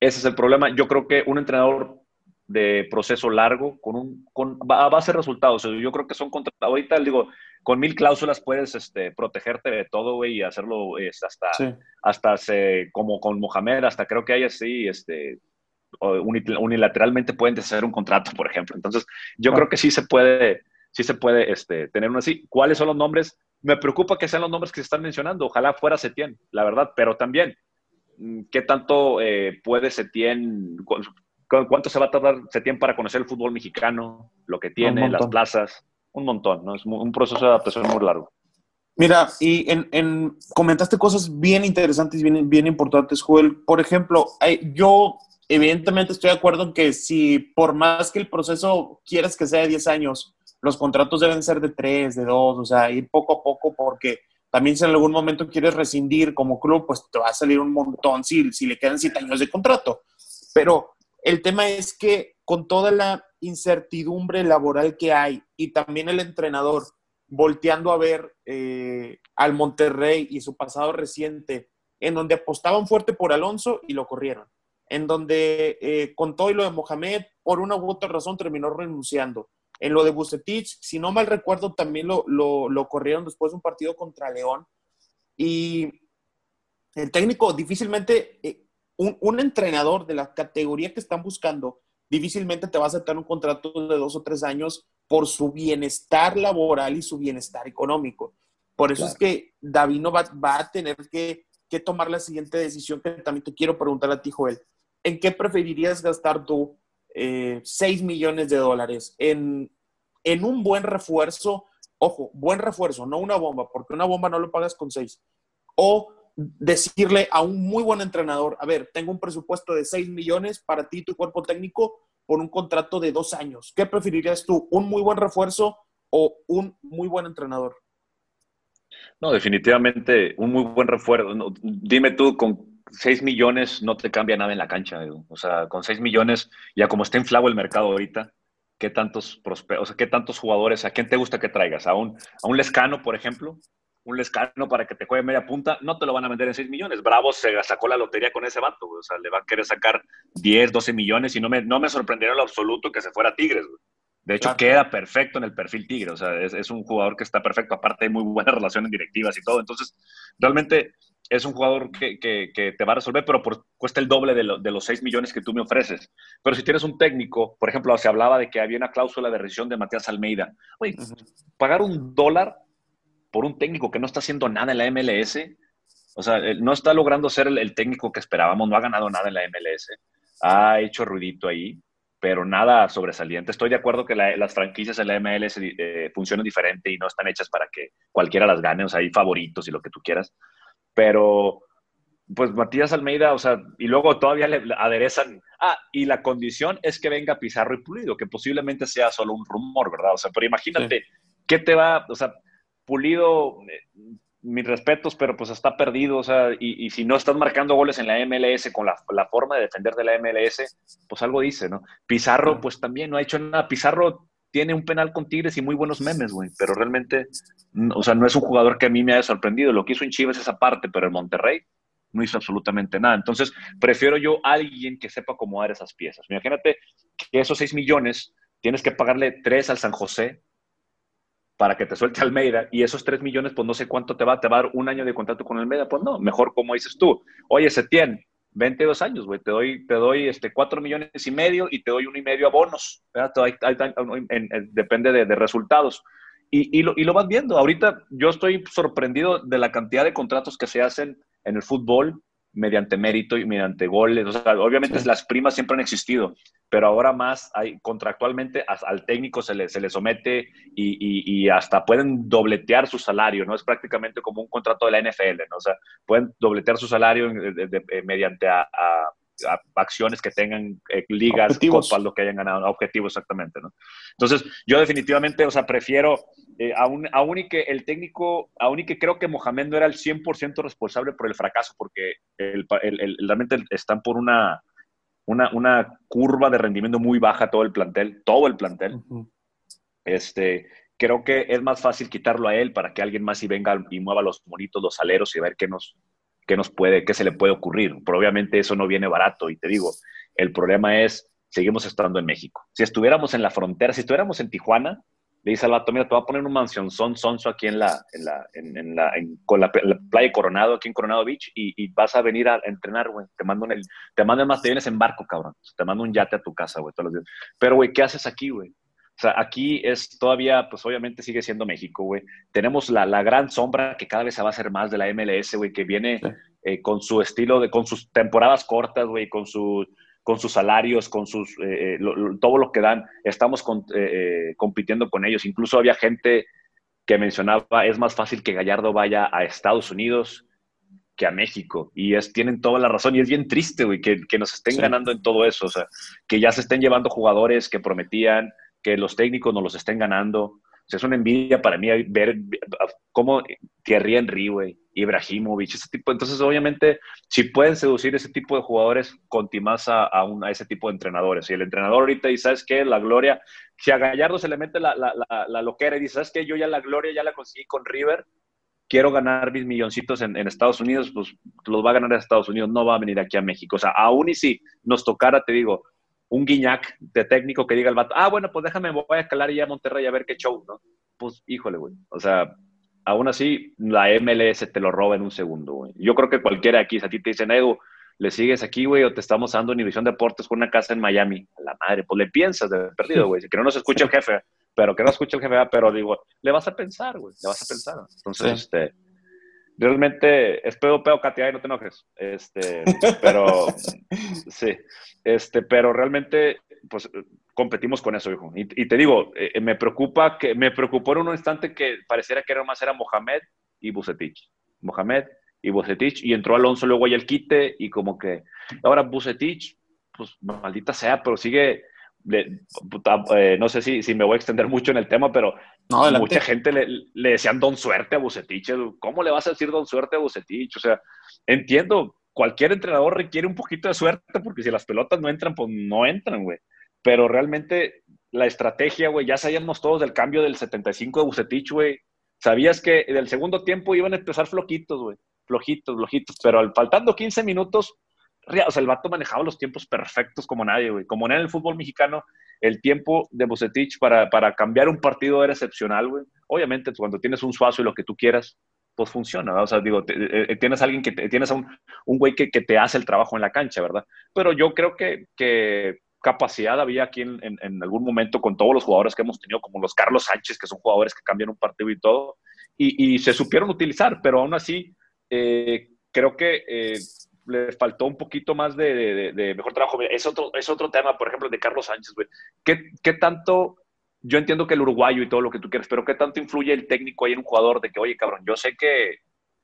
ese es el problema. Yo creo que un entrenador de proceso largo con un con a base de resultados. Yo creo que son contra ahorita digo, con mil cláusulas puedes este, protegerte de todo, güey, y hacerlo es, hasta hasta como con Mohamed, hasta creo que hay así este unilateralmente pueden deshacer un contrato, por ejemplo. Entonces, yo creo que sí se puede, sí se puede este, tener uno así. ¿Cuáles son los nombres? Me preocupa que sean los nombres que se están mencionando. Ojalá fuera Setien, la verdad, pero también, mm, ¿qué tanto eh, puede Setien, cuánto se va a tardar Setien para conocer el fútbol mexicano, lo que tiene, las plazas? Un montón, ¿no? Es un proceso de adaptación muy largo. Mira, y en, comentaste cosas bien interesantes, bien, bien importantes, Joel. Por ejemplo, yo evidentemente estoy de acuerdo en que si por más que el proceso quieras que sea de 10 años, los contratos deben ser de 3, de 2, o sea, ir poco a poco porque también si en algún momento quieres rescindir como club, pues te va a salir un montón si, le quedan 7 años de contrato. Pero el tema es que con toda la incertidumbre laboral que hay y también el entrenador volteando a ver eh, al Monterrey y su pasado reciente, en donde apostaban fuerte por Alonso y lo corrieron en donde eh, con todo y lo de Mohamed, por una u otra razón terminó renunciando. En lo de Bucetich, si no mal recuerdo, también lo, lo, corrieron después de un partido contra León. Y el técnico difícilmente, eh, un, un, entrenador de la categoría que están buscando, difícilmente te va a aceptar un contrato de dos o tres años por su bienestar laboral y su bienestar económico. Por eso es que Davino va, va a tener que, que, tomar la siguiente decisión que también te quiero preguntar a ti, Joel. ¿En qué preferirías gastar tú eh, 6 millones de dólares? ¿En, ¿En, un buen refuerzo? Ojo, buen refuerzo, no una bomba, porque una bomba no lo pagas con 6. O decirle a un muy buen entrenador, a ver, tengo un presupuesto de 6 millones para ti y tu cuerpo técnico por un contrato de dos años. ¿Qué preferirías tú? ¿Un muy buen refuerzo o un muy buen entrenador? No, definitivamente un muy buen refuerzo. Dime tú con 6 millones no te cambia nada en la cancha, O sea, con 6 millones, ya como está inflado el mercado ahorita, ¿qué tantos, o sea, ¿qué tantos jugadores, a quién te gusta que traigas? ¿A un, a un Lescano, por ejemplo? Un Lescano para que te juegue media punta, no te lo van a vender en 6 millones. Bravo se sacó la lotería con ese vato, O sea, le va a querer sacar 10, 12 millones y no me, no me sorprendería en lo absoluto que se fuera a Tigres, De hecho, queda perfecto en el perfil Tigre. O sea, es, es, un jugador que está perfecto. Aparte, hay muy buenas relaciones directivas y todo. Entonces, realmente es un jugador que, te va a resolver, pero cuesta el doble de, los 6 millones que tú me ofreces. Pero si tienes un técnico, por ejemplo, se hablaba de que había una cláusula de rescisión de Matías Almeida. Oye, pagar un dólar por un técnico que no está haciendo nada en la MLS, o sea, no está logrando ser el, técnico que esperábamos, no ha ganado nada en la MLS, ha hecho ruidito ahí, pero nada sobresaliente. Estoy de acuerdo que las franquicias en la MLS eh, funcionan diferente y no están hechas para que cualquiera las gane, o sea, hay favoritos y lo que tú quieras pero pues Matías Almeida, o sea, y luego todavía le aderezan, ah, y la condición es que venga Pizarro y Pulido, que posiblemente sea solo un rumor, ¿verdad? O sea, pero imagínate, ¿qué te va, o sea, Pulido, eh, mis respetos, pero pues está perdido, o sea, y, si no estás marcando goles en la MLS con la, forma de defender de la MLS, pues algo dice, ¿no? Pizarro, pues también no ha hecho nada. Pizarro tiene un penal con Tigres y muy buenos memes, güey, pero realmente, o sea, no es un jugador que a mí me haya sorprendido. Lo que hizo en Chivas esa parte, pero en Monterrey no hizo absolutamente nada. Entonces, prefiero yo a alguien que sepa acomodar esas piezas. Imagínate que esos 6 millones tienes que pagarle 3 al San José para que te suelte Almeida y esos 3 millones, pues no sé cuánto te va, te va a dar un año de contrato con Almeida. Pues no, mejor como dices tú. Oye, Setién, 22 años, güey, te doy, te doy este, 4 millones y medio y te doy uno y medio a bonos, depende de, resultados. Y, y, lo, y, lo, vas viendo. Ahorita yo estoy sorprendido de la cantidad de contratos que se hacen en el fútbol mediante mérito y mediante goles. O sea, obviamente las primas siempre han existido, pero ahora más hay, contractualmente al técnico se le, se le somete y, y, hasta pueden dobletear su salario, ¿no? Es prácticamente como un contrato de la NFL, ¿no? O sea, pueden dobletear su salario mediante a, acciones que tengan eh, ligas, copas, lo que hayan ganado, objetivos exactamente, ¿no? Entonces, yo definitivamente, o sea, prefiero, eh, aún, aún, y que el técnico, aún y que creo que Mohamed no era el 100% responsable por el fracaso, porque el, realmente están por una, una, una, curva de rendimiento muy baja todo el plantel, todo el plantel. Este, creo que es más fácil quitarlo a él para que alguien más y venga y mueva los monitos, los aleros y a ver qué nos, qué nos puede, qué se le puede ocurrir. Pero obviamente eso no viene barato y te digo, el problema es, seguimos estando en México. Si estuviéramos en la frontera, si estuviéramos en Tijuana, le dice al vato, mira, te voy a poner un mansión son sonso aquí en la, en la, en, la, con la, playa Coronado, aquí en Coronado Beach, y, vas a venir a entrenar, güey. Te mando el, te mando más, te vienes en barco, cabrón. Te mando un yate a tu casa, güey, todos los días. Pero, güey, ¿qué haces aquí, güey? O sea, aquí es todavía, pues obviamente sigue siendo México, güey. Tenemos la, la, gran sombra que cada vez se va a hacer más de la MLS, güey, que viene eh, con su estilo, de, con sus temporadas cortas, güey, con, su, con sus salarios, con sus, eh, eh, todo lo que dan. Estamos compitiendo con ellos. Incluso había gente que mencionaba, es más fácil que Gallardo vaya a Estados Unidos que a México. Y es, tienen toda la razón. Y es bien triste, güey, que, que, nos estén ganando en todo eso. O sea, que ya se estén llevando jugadores que prometían, que los técnicos nos los estén ganando. O sea, es una envidia para mí ver cómo Thierry Henry, güey, Ibrahimovic, ese tipo. Entonces, obviamente, si pueden seducir ese tipo de jugadores, más a, a, a, ese tipo de entrenadores. Y el entrenador ahorita dice, ¿sabes qué? La gloria, si a Gallardo se le mete la, la, la, loquera y dice, ¿sabes qué? Yo ya la gloria ya la conseguí con River, quiero ganar mis milloncitos en, Estados Unidos, pues los va a ganar en Estados Unidos, no va a venir aquí a México. O sea, aún y si nos tocara, te digo, un guiñac de técnico que diga el vato, ah, bueno, pues déjame, voy a escalar ya a Monterrey a ver qué show, ¿no? Pues, híjole, güey. O sea, aún así, la MLS te lo roba en un segundo, güey. Yo creo que cualquiera aquí, si a ti te dicen, Edu, le sigues aquí, güey, o te estamos dando Univisión Deportes con una casa en Miami. A la madre, pues le piensas de perdido, güey. Que no nos escuche el jefe, pero que no escuche el jefe, pero digo, le vas a pensar, güey, le vas a pensar. Entonces, este realmente espero peo Katia y no te enojes este pero sí este pero realmente pues competimos con eso hijo y, te digo eh, me preocupa que me preocupó en un instante que pareciera que era más era Mohamed y Bucetich Mohamed y Bucetich y entró Alonso luego ahí el quite y como que ahora Bucetich pues maldita sea pero sigue eh, no sé si, si, me voy a extender mucho en el tema, pero mucha gente le, le, decían don suerte a Bucetich. ¿Cómo le vas a decir don suerte a Bucetich? O sea, entiendo cualquier entrenador requiere un poquito de suerte porque si las pelotas no entran, pues no entran, güey. Pero realmente la estrategia, güey, ya sabíamos todos del cambio del 75 de Bucetich, güey. Sabías que del segundo tiempo iban a empezar floquitos, güey. Flojitos, flojitos. Pero al faltando 15 minutos, o sea, el vato manejaba los tiempos perfectos como nadie, güey. Como en el fútbol mexicano, el tiempo de Bucetich para, para cambiar un partido era excepcional, güey. Obviamente, cuando tienes un suazo y lo que tú quieras, pues funciona, O sea, digo, eh, eh, tienes a alguien que tienes a un, un güey que, que, te hace el trabajo en la cancha, ¿verdad? Pero yo creo que, que capacidad había aquí en, algún momento con todos los jugadores que hemos tenido, como los Carlos Sánchez, que son jugadores que cambian un partido y todo, y, se supieron utilizar, pero aún así eh, creo que eh, le faltó un poquito más de, mejor trabajo. Es otro, es otro tema, por ejemplo, de Carlos Sánchez. ¿Qué, ¿Qué tanto yo entiendo que el uruguayo y todo lo que tú quieres, pero ¿qué tanto influye el técnico ahí en un jugador de que, oye, cabrón, yo sé que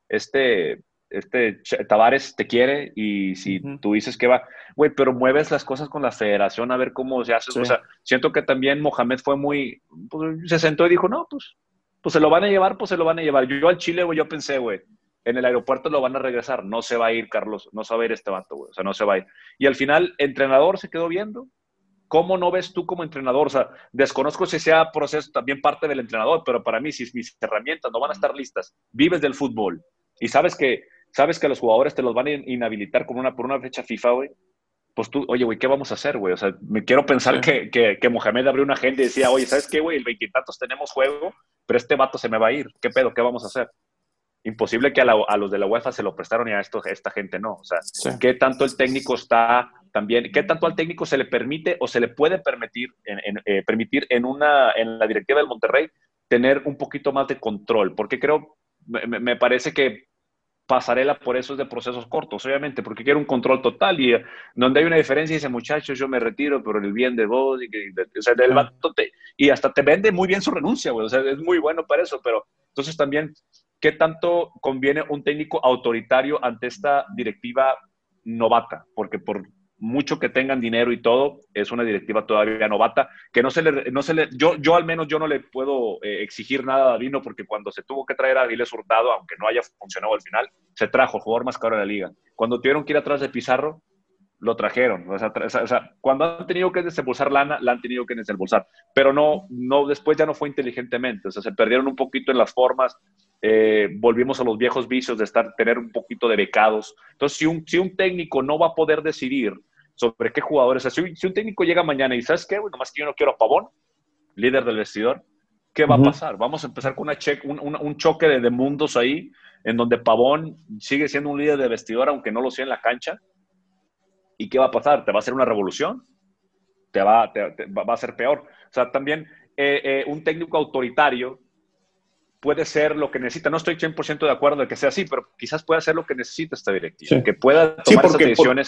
este, este Tavares te quiere y si tú dices que va, güey, pero mueves las cosas con la federación a ver cómo se hace. O sea, siento que también Mohamed fue muy, pues, se sentó y dijo, no, pues, pues se lo van a llevar, pues se lo van a llevar. Yo al Chile, güey, yo pensé, güey, en el aeropuerto lo van a regresar, no se va a ir, Carlos, no se va a ir este vato, güey, o sea, no se va a ir. Y al final, entrenador se quedó viendo, ¿Cómo no ves tú como entrenador? O sea, desconozco si sea proceso también parte del entrenador, pero para mí, si mis herramientas no van a estar listas, vives del fútbol y sabes que, sabes que los jugadores te los van a inhabilitar con una, por una fecha FIFA, güey, pues tú, oye, güey, ¿qué vamos a hacer, güey? O sea, me quiero pensar que, que, Mohamed abrió una agenda y decía, oye, ¿sabes qué, güey? El veintitantos tenemos juego, pero este vato se me va a ir. ¿Qué pedo? ¿Qué vamos a hacer? Imposible que a, los de la UEFA se lo prestaron y a, esto, esta gente no. O sea, ¿qué tanto el técnico está también, qué tanto al técnico se le permite o se le puede permitir en, eh, permitir en, una, en la directiva del Monterrey tener un poquito más de control? Porque creo, me, me parece que pasarela por eso es de procesos cortos, obviamente, porque quiere un control total y eh, donde hay una diferencia dice, muchachos, yo me retiro por el bien de vos, y, que, o sea, del y hasta te vende muy bien su renuncia, güey, o sea, es muy bueno para eso, pero entonces también, ¿qué tanto conviene un técnico autoritario ante esta directiva novata? Porque por mucho que tengan dinero y todo, es una directiva todavía novata, que no se le, no se le yo, yo al menos yo no le puedo eh, exigir nada a Davino porque cuando se tuvo que traer a Avilés Hurtado, aunque no haya funcionado al final, se trajo el jugador más caro de la liga. Cuando tuvieron que ir atrás de Pizarro, lo trajeron. O sea, o sea, cuando han tenido que desembolsar lana, la han tenido que desembolsar. Pero no, no, después ya no fue inteligentemente. O sea, se perdieron un poquito en las formas. Eh, volvimos a los viejos vicios de estar, tener un poquito de becados. Entonces, si un, si un técnico no va a poder decidir sobre qué jugadores. O sea, si, un técnico llega mañana y ¿sabes qué? Bueno, más que yo no quiero a Pavón, líder del vestidor, ¿qué va a pasar? Vamos a empezar con una un, un, choque de, de, mundos ahí, en donde Pavón sigue siendo un líder de vestidor, aunque no lo sea en la cancha. ¿Y qué va a pasar? ¿Te va a hacer una revolución? ¿Te va, te, va a ser peor? O sea, también eh, eh, un técnico autoritario puede ser lo que necesita. No estoy 100% de acuerdo de que sea así, pero quizás pueda ser lo que necesita esta directiva. Que pueda tomar esas decisiones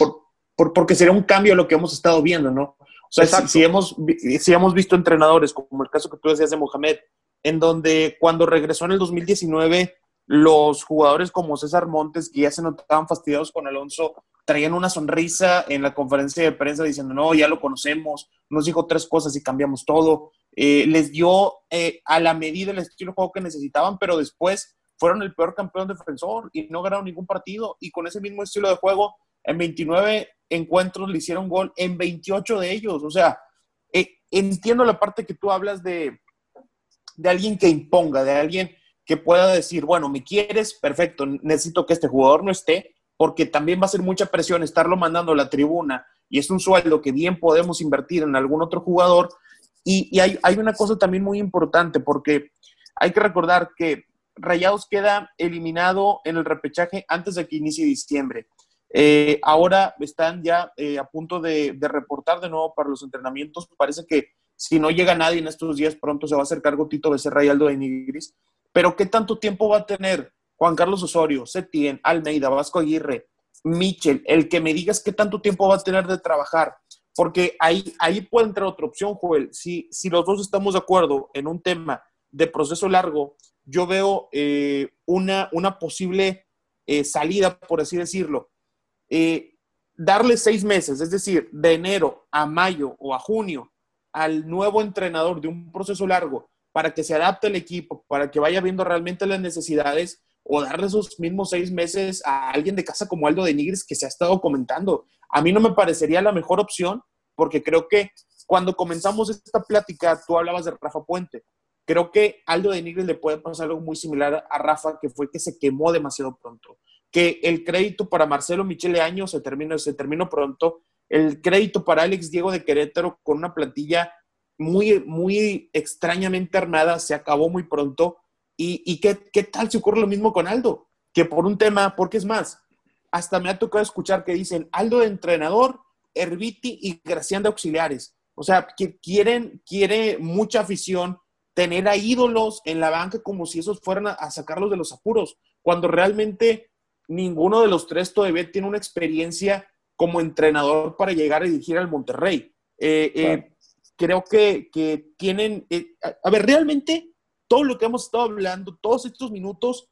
porque sería un cambio a lo que hemos estado viendo, ¿no? O sea, si, hemos, si hemos visto entrenadores, como el caso que tú decías de Mohamed, en donde cuando regresó en el 2019, los jugadores como César Montes, que ya se notaban fastidiados con Alonso, traían una sonrisa en la conferencia de prensa diciendo, no, ya lo conocemos, nos dijo tres cosas y cambiamos todo. Eh, les dio eh, a la medida el estilo de juego que necesitaban, pero después fueron el peor campeón defensor y no ganaron ningún partido. Y con ese mismo estilo de juego, en 29 encuentros le hicieron gol en 28 de ellos. O sea, eh, entiendo la parte que tú hablas de, de alguien que imponga, de alguien que pueda decir, bueno, me quieres, perfecto, necesito que este jugador no esté, porque también va a ser mucha presión estarlo mandando a la tribuna y es un sueldo que bien podemos invertir en algún otro jugador. Y, hay, hay, una cosa también muy importante, porque hay que recordar que Rayados queda eliminado en el repechaje antes de que inicie diciembre. Eh, ahora están ya eh, a punto de, reportar de nuevo para los entrenamientos. Parece que si no llega nadie en estos días, pronto se va a hacer cargo Tito Becerra y Aldo de Nigris. Pero ¿qué tanto tiempo va a tener Juan Carlos Osorio, Setien, Almeida, Vasco Aguirre, Michel? El que me digas qué tanto tiempo va a tener de trabajar. Porque ahí, ahí puede entrar otra opción, Joel. Si, si los dos estamos de acuerdo en un tema de proceso largo, yo veo eh, una, una posible salida, por así decirlo eh, darle seis meses, es decir, de enero a mayo o a junio, al nuevo entrenador de un proceso largo para que se adapte el equipo, para que vaya viendo realmente las necesidades, o darle esos mismos seis meses a alguien de casa como Aldo de Nigris que se ha estado comentando. A mí no me parecería la mejor opción porque creo que cuando comenzamos esta plática, tú hablabas de Rafa Puente. Creo que Aldo de Nigris le puede pasar algo muy similar a Rafa, que fue que se quemó demasiado pronto. Que el crédito para Marcelo Michele Año se terminó, se terminó pronto. El crédito para Alex Diego de Querétaro con una plantilla muy, muy extrañamente armada se acabó muy pronto. ¿Y, qué, qué, tal si ocurre lo mismo con Aldo? Que por un tema, porque es más, hasta me ha tocado escuchar que dicen Aldo de entrenador, Herbiti y Gracián de auxiliares. O sea, que quieren, quiere mucha afición tener a ídolos en la banca como si esos fueran a, sacarlos de los apuros, cuando realmente ninguno de los tres todavía tiene una experiencia como entrenador para llegar a dirigir al Monterrey. Eh, eh, creo que, tienen, eh, a, ver, realmente todo lo que hemos estado hablando, todos estos minutos,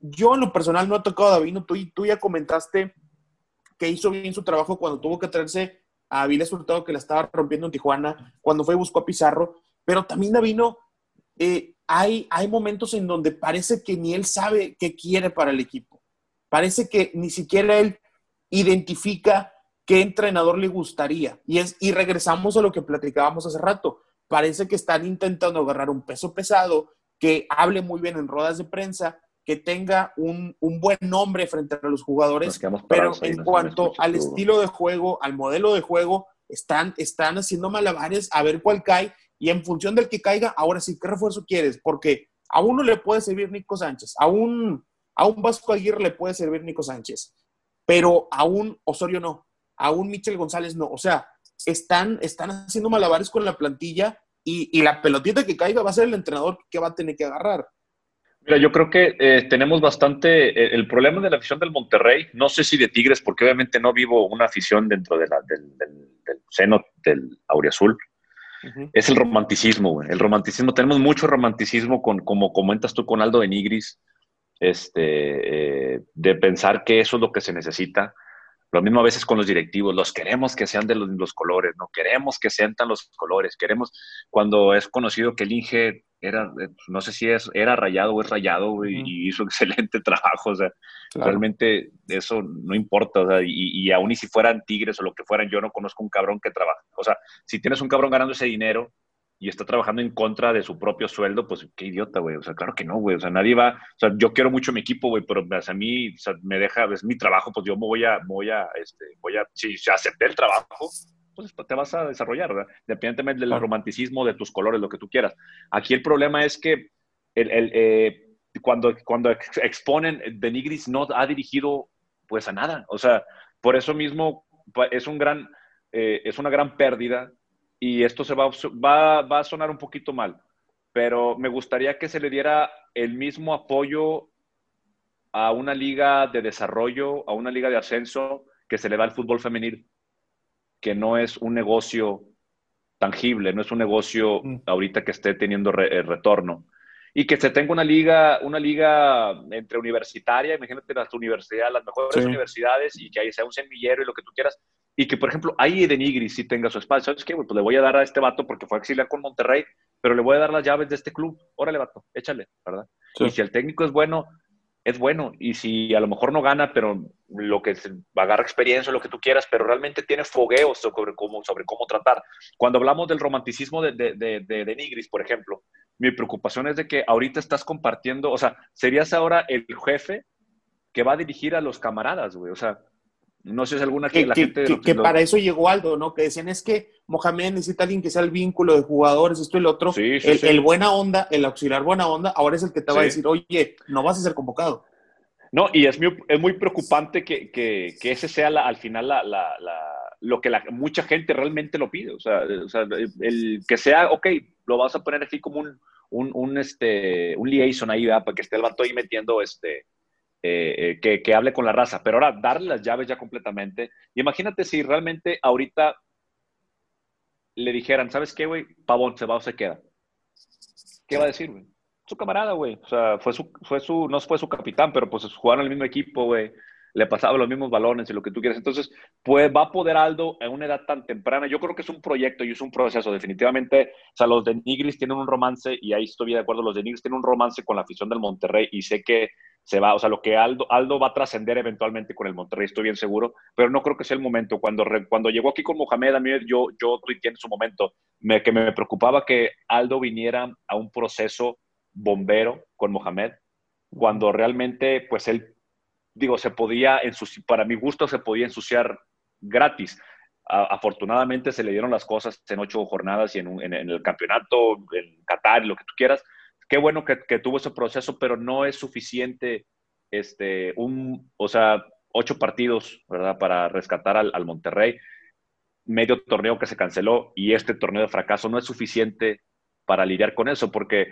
yo en lo personal no he tocado a Davino, tú, tú ya comentaste que hizo bien su trabajo cuando tuvo que traerse a Avilés Hurtado que la estaba rompiendo en Tijuana, cuando fue y buscó a Pizarro, pero también Davino, hay, hay momentos en donde parece que ni él sabe qué quiere para el equipo. Parece que ni siquiera él identifica qué entrenador le gustaría. Y, es, y regresamos a lo que platicábamos hace rato. Parece que están intentando agarrar un peso pesado, que hable muy bien en ruedas de prensa, que tenga un, buen nombre frente a los jugadores, pero en cuanto al estilo de juego, al modelo de juego, están, están haciendo malabares a ver cuál cae y en función del que caiga, ahora sí, ¿qué refuerzo quieres? Porque a uno le puede servir Nico Sánchez, a un, a un Vasco Aguirre le puede servir Nico Sánchez, pero a un Osorio no, a un Michel González no. O sea, están, están haciendo malabares con la plantilla y, y la pelotita que caiga va a ser el entrenador que va a tener que agarrar. Mira, yo creo que eh, tenemos bastante. Eh, el problema de la afición del Monterrey, no sé si de Tigres, porque obviamente no vivo una afición dentro de la, del, seno del Auriazul, es el romanticismo, El romanticismo, tenemos mucho romanticismo, con, como comentas tú con Aldo de Nigris, este, eh, de pensar que eso es lo que se necesita. Lo mismo a veces con los directivos, los queremos que sean de los, los colores, no queremos que sean tan los colores, queremos, cuando es conocido que el Inge era, eh, no sé si es, era rayado o es rayado y, hizo excelente trabajo, o sea, realmente eso no importa, o sea, y, y, aún y si fueran tigres o lo que fueran, yo no conozco un cabrón que trabaja, o sea, si tienes un cabrón ganando ese dinero y está trabajando en contra de su propio sueldo, pues qué idiota, güey. O sea, claro que no, güey. O sea, nadie va. O sea, yo quiero mucho mi equipo, güey, pero a mí o sea, me deja, es mi trabajo, pues yo me voy a, voy a, este, voy a, si, si acepté el trabajo, pues te vas a desarrollar, ¿verdad? Independientemente del romanticismo, de tus colores, lo que tú quieras. Aquí el problema es que el, el, eh, cuando, cuando exponen, Benigris no ha dirigido pues a nada. O sea, por eso mismo es, un gran, eh, es una gran pérdida y esto se va, va, va a sonar un poquito mal, pero me gustaría que se le diera el mismo apoyo a una liga de desarrollo, a una liga de ascenso que se le da al fútbol femenil, que no es un negocio tangible, no es un negocio mm. ahorita que esté teniendo eh, retorno. Y que se tenga una liga, una liga entre universitaria, imagínate las universidades, las mejores universidades, y que ahí sea un semillero y lo que tú quieras, y que, por ejemplo, ahí de Nigris sí tenga su espacio. ¿Sabes qué? Pues le voy a dar a este vato porque fue auxiliar con Monterrey, pero le voy a dar las llaves de este club. Órale, vato, échale, ¿verdad? Y si el técnico es bueno, es bueno. Y si a lo mejor no gana, pero lo que va a agarrar experiencia, lo que tú quieras, pero realmente tiene fogueos sobre cómo, sobre cómo tratar. Cuando hablamos del romanticismo de, de, de, de, Nigris, por ejemplo, mi preocupación es de que ahorita estás compartiendo, o sea, serías ahora el jefe que va a dirigir a los camaradas, güey. O sea, no sé si es alguna que, la gente... Que, para eso llegó Aldo, ¿no? Que decían, es que Mohamed necesita alguien que sea el vínculo de jugadores, esto y lo otro. el, buena onda, el auxiliar buena onda, ahora es el que te va a decir, oye, no vas a ser convocado. No, y es muy, es muy preocupante que, que, que ese sea al final la, la, lo que mucha gente realmente lo pide. O sea, o sea, el que sea, ok, lo vas a poner aquí como un, un, un este, un liaison ahí, ¿verdad? Para que esté el vato ahí metiendo este, eh, eh, que, hable con la raza. Pero ahora, darle las llaves ya completamente. imagínate si realmente ahorita le dijeran, ¿sabes qué, güey? Pavón se va o se queda. ¿Qué va a decir, güey? Su camarada, güey. O sea, fue su, fue su, no fue su capitán, pero pues jugaron el mismo equipo, güey. Le pasaba los mismos balones y lo que tú quieras. Entonces, pues va a poder Aldo en una edad tan temprana. Yo creo que es un proyecto y es un proceso. Definitivamente, o sea, los de Nigris tienen un romance, y ahí estoy de acuerdo, los de Nigris tienen un romance con la afición del Monterrey y sé que se va, o sea, lo que Aldo, Aldo va a trascender eventualmente con el Monterrey, estoy bien seguro, pero no creo que sea el momento. Cuando, cuando llegó aquí con Mohamed, a mí yo, yo tuiteé en su momento me, que me preocupaba que Aldo viniera a un proceso bombero con Mohamed, cuando realmente, pues él, digo, se podía, ensuciar, para mi gusto, se podía ensuciar gratis. afortunadamente se le dieron las cosas en ocho jornadas y en, en, el campeonato, en Qatar, lo que tú quieras, qué bueno que, tuvo ese proceso, pero no es suficiente, este, un, o sea, ocho partidos, ¿verdad? Para rescatar al, Monterrey, medio torneo que se canceló y este torneo de fracaso no es suficiente para lidiar con eso, porque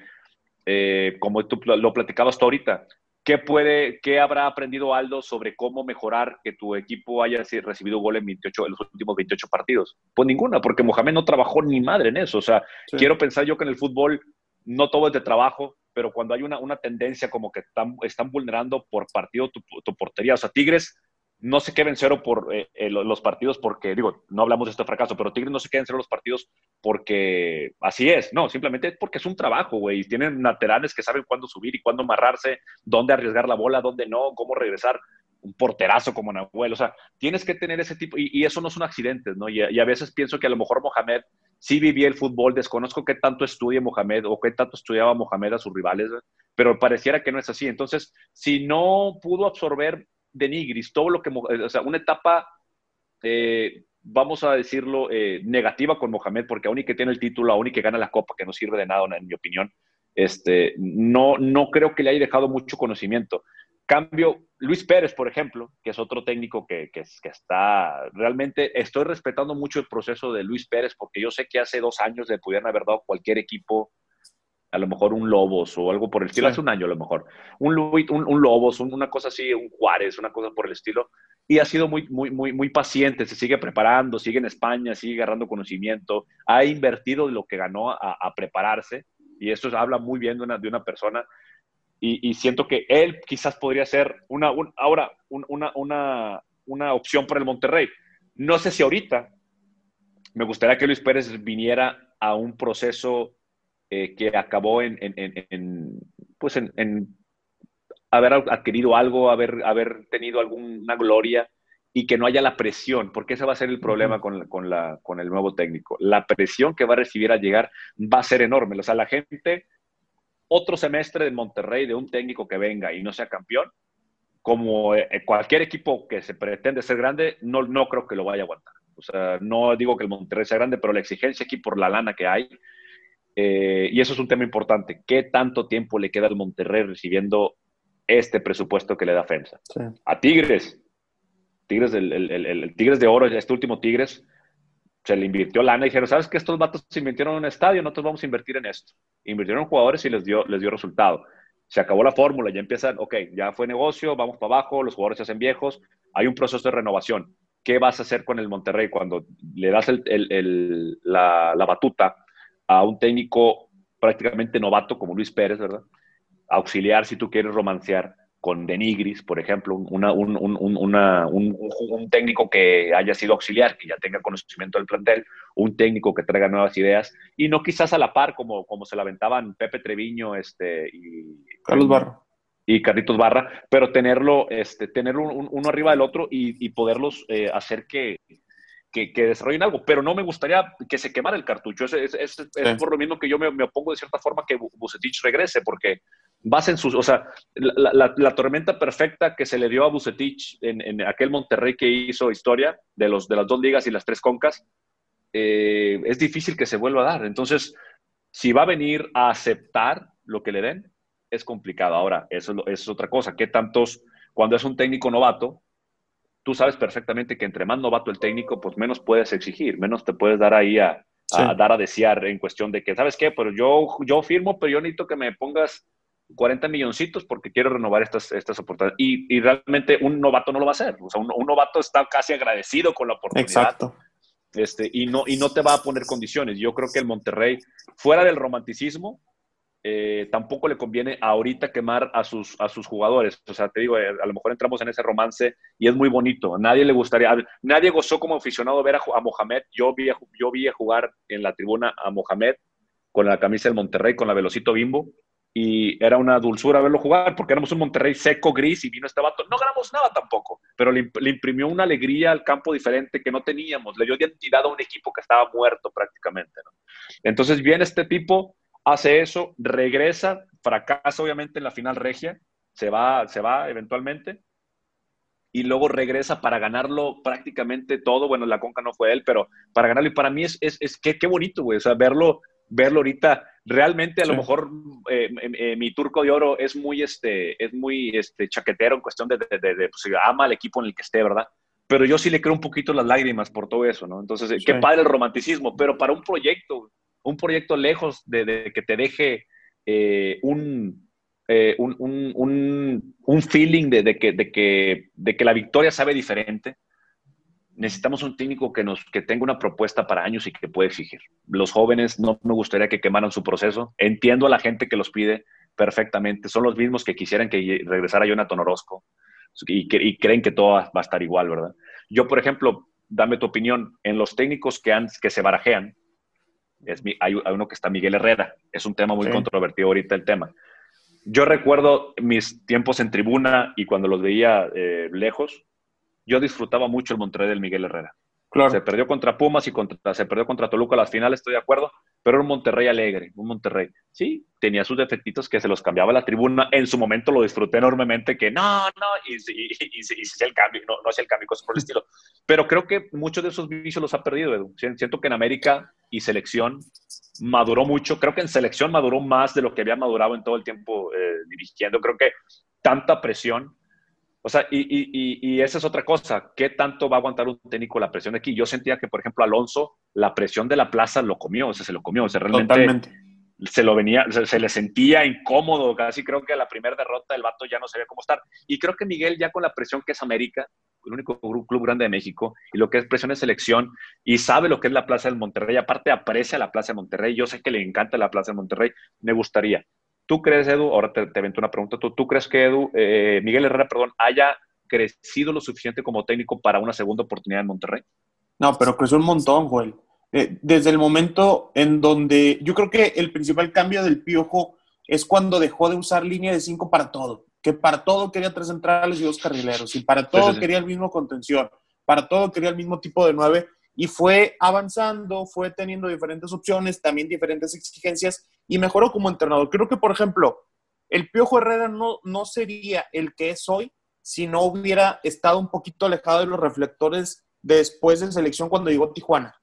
eh, como tú lo platicabas tú ahorita, ¿qué, puede, ¿qué habrá aprendido Aldo sobre cómo mejorar que tu equipo haya recibido gol en, 28, en los últimos 28 partidos? Pues ninguna, porque Mohamed no trabajó ni madre en eso. O sea, quiero pensar yo que en el fútbol no todo es de trabajo, pero cuando hay una, una tendencia como que están, están vulnerando por partido tu, tu, portería, o sea, Tigres no se queden cero por eh, eh, los partidos porque, digo, no hablamos de este fracaso, pero Tigres no se queden cero los partidos porque así es, no, simplemente porque es un trabajo, güey, y tienen laterales que saben cuándo subir y cuándo amarrarse, dónde arriesgar la bola, dónde no, cómo regresar un porterazo como Nahuel, o sea, tienes que tener ese tipo, y, eso no son accidentes, ¿no? Y, y, a veces pienso que a lo mejor Mohamed sí vivía el fútbol, desconozco qué tanto estudia Mohamed o qué tanto estudiaba Mohamed a sus rivales, pero pareciera que no es así. Entonces, si no pudo absorber de Nigris todo lo que, o sea, una etapa, eh, vamos a decirlo, eh, negativa con Mohamed, porque aún y que tiene el título, aún y que gana la copa, que no sirve de nada, en mi opinión, este, no, no creo que le haya dejado mucho conocimiento. Cambio, Luis Pérez, por ejemplo, que es otro técnico que, que, está realmente, estoy respetando mucho el proceso de Luis Pérez porque yo sé que hace dos años le pudieran haber dado cualquier equipo, a lo mejor un Lobos o algo por el estilo, hace un año a lo mejor, un, un, un Lobos, una cosa así, un Juárez, una cosa por el estilo, y ha sido muy, muy, muy, muy paciente, se sigue preparando, sigue en España, sigue agarrando conocimiento, ha invertido lo que ganó a, a prepararse, y eso habla muy bien de una, de una persona y, siento que él quizás podría ser una, ahora una, una, una, opción para el Monterrey. No sé si ahorita me gustaría que Luis Pérez viniera a un proceso eh, que acabó en, en, pues en, haber adquirido algo, haber, haber tenido alguna gloria y que no haya la presión, porque ese va a ser el problema con, con, la, con el nuevo técnico. La presión que va a recibir al llegar va a ser enorme. O sea, la gente otro semestre de Monterrey de un técnico que venga y no sea campeón, como eh, cualquier equipo que se pretende ser grande, no, no creo que lo vaya a aguantar. O sea, no digo que el Monterrey sea grande, pero la exigencia aquí por la lana que hay, eh, y eso es un tema importante. ¿Qué tanto tiempo le queda al Monterrey recibiendo este presupuesto que le da FEMSA? A Tigres, Tigres, el, el, Tigres de Oro, este último Tigres, se le invirtió lana y dijeron, ¿sabes qué? Estos vatos se invirtieron en un estadio, nosotros vamos a invertir en esto. Invirtieron en jugadores y les dio, les dio resultado. Se acabó la fórmula, ya empiezan, ok, ya fue negocio, vamos para abajo, los jugadores se hacen viejos, hay un proceso de renovación. ¿Qué vas a hacer con el Monterrey cuando le das la, la batuta a un técnico prácticamente novato como Luis Pérez, ¿verdad? Auxiliar si tú quieres romancear con Denigris, por ejemplo, una, un, un, técnico que haya sido auxiliar, que ya tenga conocimiento del plantel, un técnico que traiga nuevas ideas, y no quizás a la par como, como se lamentaban Pepe Treviño este, y Carlos Barra. Y Carlitos Barra, pero tenerlo, este, tener uno arriba del otro y, poderlos eh, hacer que, que, desarrollen algo, pero no me gustaría que se quemara el cartucho. Es, es, por lo mismo que yo me, me, opongo de cierta forma que Bucetich regrese, porque vas en sus, o sea, la, tormenta perfecta que se le dio a Bucetich en, aquel Monterrey que hizo historia de, los, de las dos ligas y las tres concas, eh, es difícil que se vuelva a dar. Entonces, si va a venir a aceptar lo que le den, es complicado. Ahora, eso, es otra cosa. ¿Qué tantos, cuando es un técnico novato, tú sabes perfectamente que entre más novato el técnico, pues menos puedes exigir, menos te puedes dar ahí a, dar a desear en cuestión de que, ¿sabes qué? Pero yo, yo firmo, pero yo necesito que me pongas 40 milloncitos porque quiero renovar estas, estas oportunidades. Y, y, realmente un novato no lo va a hacer. O sea, un, novato está casi agradecido con la oportunidad. Exacto. Este, y, no, y no te va a poner condiciones. Yo creo que el Monterrey, fuera del romanticismo, eh, tampoco le conviene ahorita quemar a sus, a sus jugadores. O sea, te digo, eh, a lo mejor entramos en ese romance y es muy bonito. Nadie le gustaría, nadie gozó como aficionado ver a, a Mohamed. Yo vi, yo vi jugar en la tribuna a Mohamed con la camisa del Monterrey, con la Velocito Bimbo y era una dulzura verlo jugar porque éramos un Monterrey seco, gris y vino este vato. No ganamos nada tampoco, pero le, imprimió una alegría al campo diferente que no teníamos. Le dio identidad a un equipo que estaba muerto prácticamente. Entonces viene este tipo, hace eso, regresa, fracasa obviamente en la final regia, se va, se va eventualmente y luego regresa para ganarlo prácticamente todo. Bueno, la Conca no fue él, pero para ganarlo. Y para mí es, es, es qué, qué bonito, güey. O sea, verlo, verlo ahorita. Realmente, a lo mejor eh, eh, mi turco de oro es muy, este, es muy este, chaquetero en cuestión de, de, de, pues, ama al equipo en el que esté, ¿verdad? Pero yo sí le creo un poquito las lágrimas por todo eso, ¿no? Entonces, qué padre el romanticismo, pero para un proyecto, un proyecto lejos de, que te deje eh, un, eh, un, un, un, feeling de, de, que, de, que, de que la victoria sabe diferente. Necesitamos un técnico que, nos, que tenga una propuesta para años y que pueda exigir. Los jóvenes no me gustaría que quemaran su proceso. Entiendo a la gente que los pide perfectamente. Son los mismos que quisieran que regresara Jonathan Orozco y, y creen que todo va a estar igual, ¿verdad? Yo, por ejemplo, dame tu opinión. En los técnicos que, han, que se barajean, es, hay, uno que está Miguel Herrera. Es un tema muy controvertido ahorita el tema yo recuerdo mis tiempos en tribuna y cuando los veía eh, lejos, yo disfrutaba mucho el Monterrey del Miguel Herrera. Claro. Se perdió contra Pumas y contra, se perdió contra Toluca a las finales, estoy de acuerdo, pero era un Monterrey alegre, un Monterrey. Sí, tenía sus defectitos que se los cambiaba la tribuna. En su momento lo disfruté enormemente, que no, no, y, y, y, el cambio, no, no el cambio, cosas por el estilo. Pero creo que muchos de esos vicios los ha perdido, Edu. Siento que en América y selección maduró mucho. Creo que en selección maduró más de lo que había madurado en todo el tiempo eh, dirigiendo. Creo que tanta presión. O sea, y, y, y, esa es otra cosa. ¿Qué tanto va a aguantar un técnico la presión de aquí? Yo sentía que, por ejemplo, Alonso, la presión de la plaza lo comió, o sea, se lo comió. O sea, realmente Totalmente. se lo venía, se, se, le sentía incómodo. Casi creo que a la primera derrota el vato ya no sabía cómo estar. Y creo que Miguel, ya con la presión que es América, el único club grande de México, y lo que es presión de selección, y sabe lo que es la Plaza del Monterrey, aparte aprecia la Plaza de Monterrey, yo sé que le encanta la Plaza de Monterrey, me gustaría. ¿Tú crees, Edu, ahora te, te una pregunta, ¿tú, ¿tú crees que Edu, eh, Miguel Herrera, perdón, haya crecido lo suficiente como técnico para una segunda oportunidad en Monterrey? No, pero creció un montón, Joel. Eh, desde el momento en donde yo creo que el principal cambio del Piojo es cuando dejó de usar línea de cinco para todo que para todo quería tres centrales y dos carrileros, y para todo quería el mismo contención, para todo quería el mismo tipo de nueve, y fue avanzando, fue teniendo diferentes opciones, también diferentes exigencias, y mejoró como entrenador. Creo que, por ejemplo, el Piojo Herrera no, no sería el que es hoy si no hubiera estado un poquito alejado de los reflectores después de selección cuando llegó Tijuana.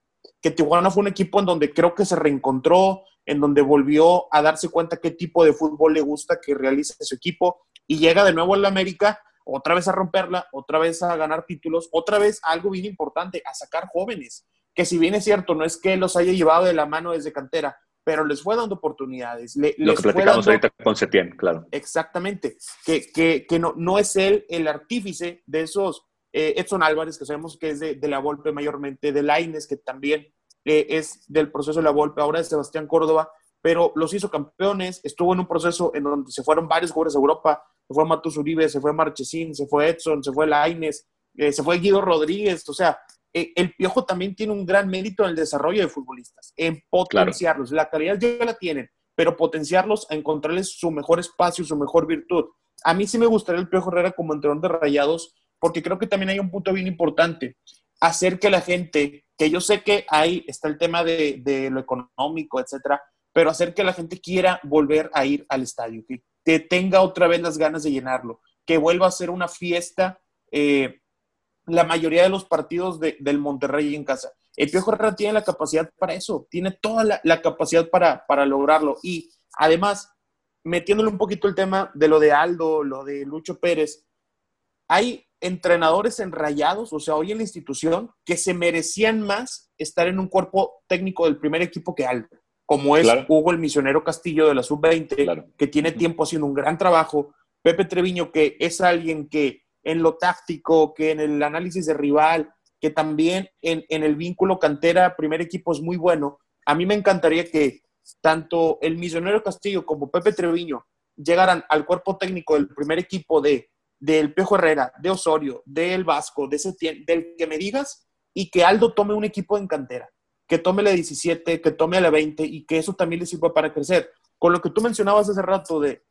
Que Tijuana fue un equipo en donde creo que se reencontró, en donde volvió a darse cuenta qué tipo de fútbol le gusta que realice su equipo y llega de nuevo a la América, otra vez a romperla, otra vez a ganar títulos, otra vez algo bien importante, a sacar jóvenes, que si bien es cierto, no es que los haya llevado de la mano desde cantera, pero les fue dando oportunidades. Lo que platicamos ahorita con Setién, claro. Exactamente, que, que, que, no, no es él el artífice de esos, eh, Edson Álvarez, que sabemos que es de, de la Volpe mayormente, de Laines, que también eh, es del proceso de la Volpe, ahora de Sebastián Córdoba, pero los hizo campeones, estuvo en un proceso en donde se fueron varios jugadores a Europa, se fue Matus Uribe, se fue Marchesín, se fue Edson, se fue Laines, eh, se fue Guido Rodríguez, o sea, eh, el Piojo también tiene un gran mérito en el desarrollo de futbolistas, en potenciarlos, la calidad ya la tienen, pero potenciarlos, a encontrarles su mejor espacio, su mejor virtud. A mí sí me gustaría el Piojo Herrera como entrenador de rayados, porque creo que también hay un punto bien importante, hacer que la gente, que yo sé que ahí está el tema de, de lo económico, etcétera, pero hacer que la gente quiera volver a ir al estadio, que, tenga otra vez las ganas de llenarlo, que vuelva a ser una fiesta eh, la mayoría de los partidos del Monterrey en casa. El Piojo Herrera tiene la capacidad para eso, tiene toda la, capacidad para, para lograrlo. Y además, metiéndole un poquito el tema de lo de Aldo, lo de Lucho Pérez, hay entrenadores enrayados, o sea, hoy en la institución, que se merecían más estar en un cuerpo técnico del primer equipo que Aldo como es Hugo el Misionero Castillo de la Sub-20, que tiene tiempo haciendo un gran trabajo, Pepe Treviño, que es alguien que en lo táctico, que en el análisis de rival, que también en, en el vínculo cantera, primer equipo es muy bueno. A mí me encantaría que tanto el Misionero Castillo como Pepe Treviño llegaran al cuerpo técnico del primer equipo de del Pejo Herrera, de Osorio, del Vasco, de ese del que me digas, y que Aldo tome un equipo en cantera que tome la 17, que tome la 20 y que eso también le sirva para crecer. con lo que tú mencionabas hace rato de,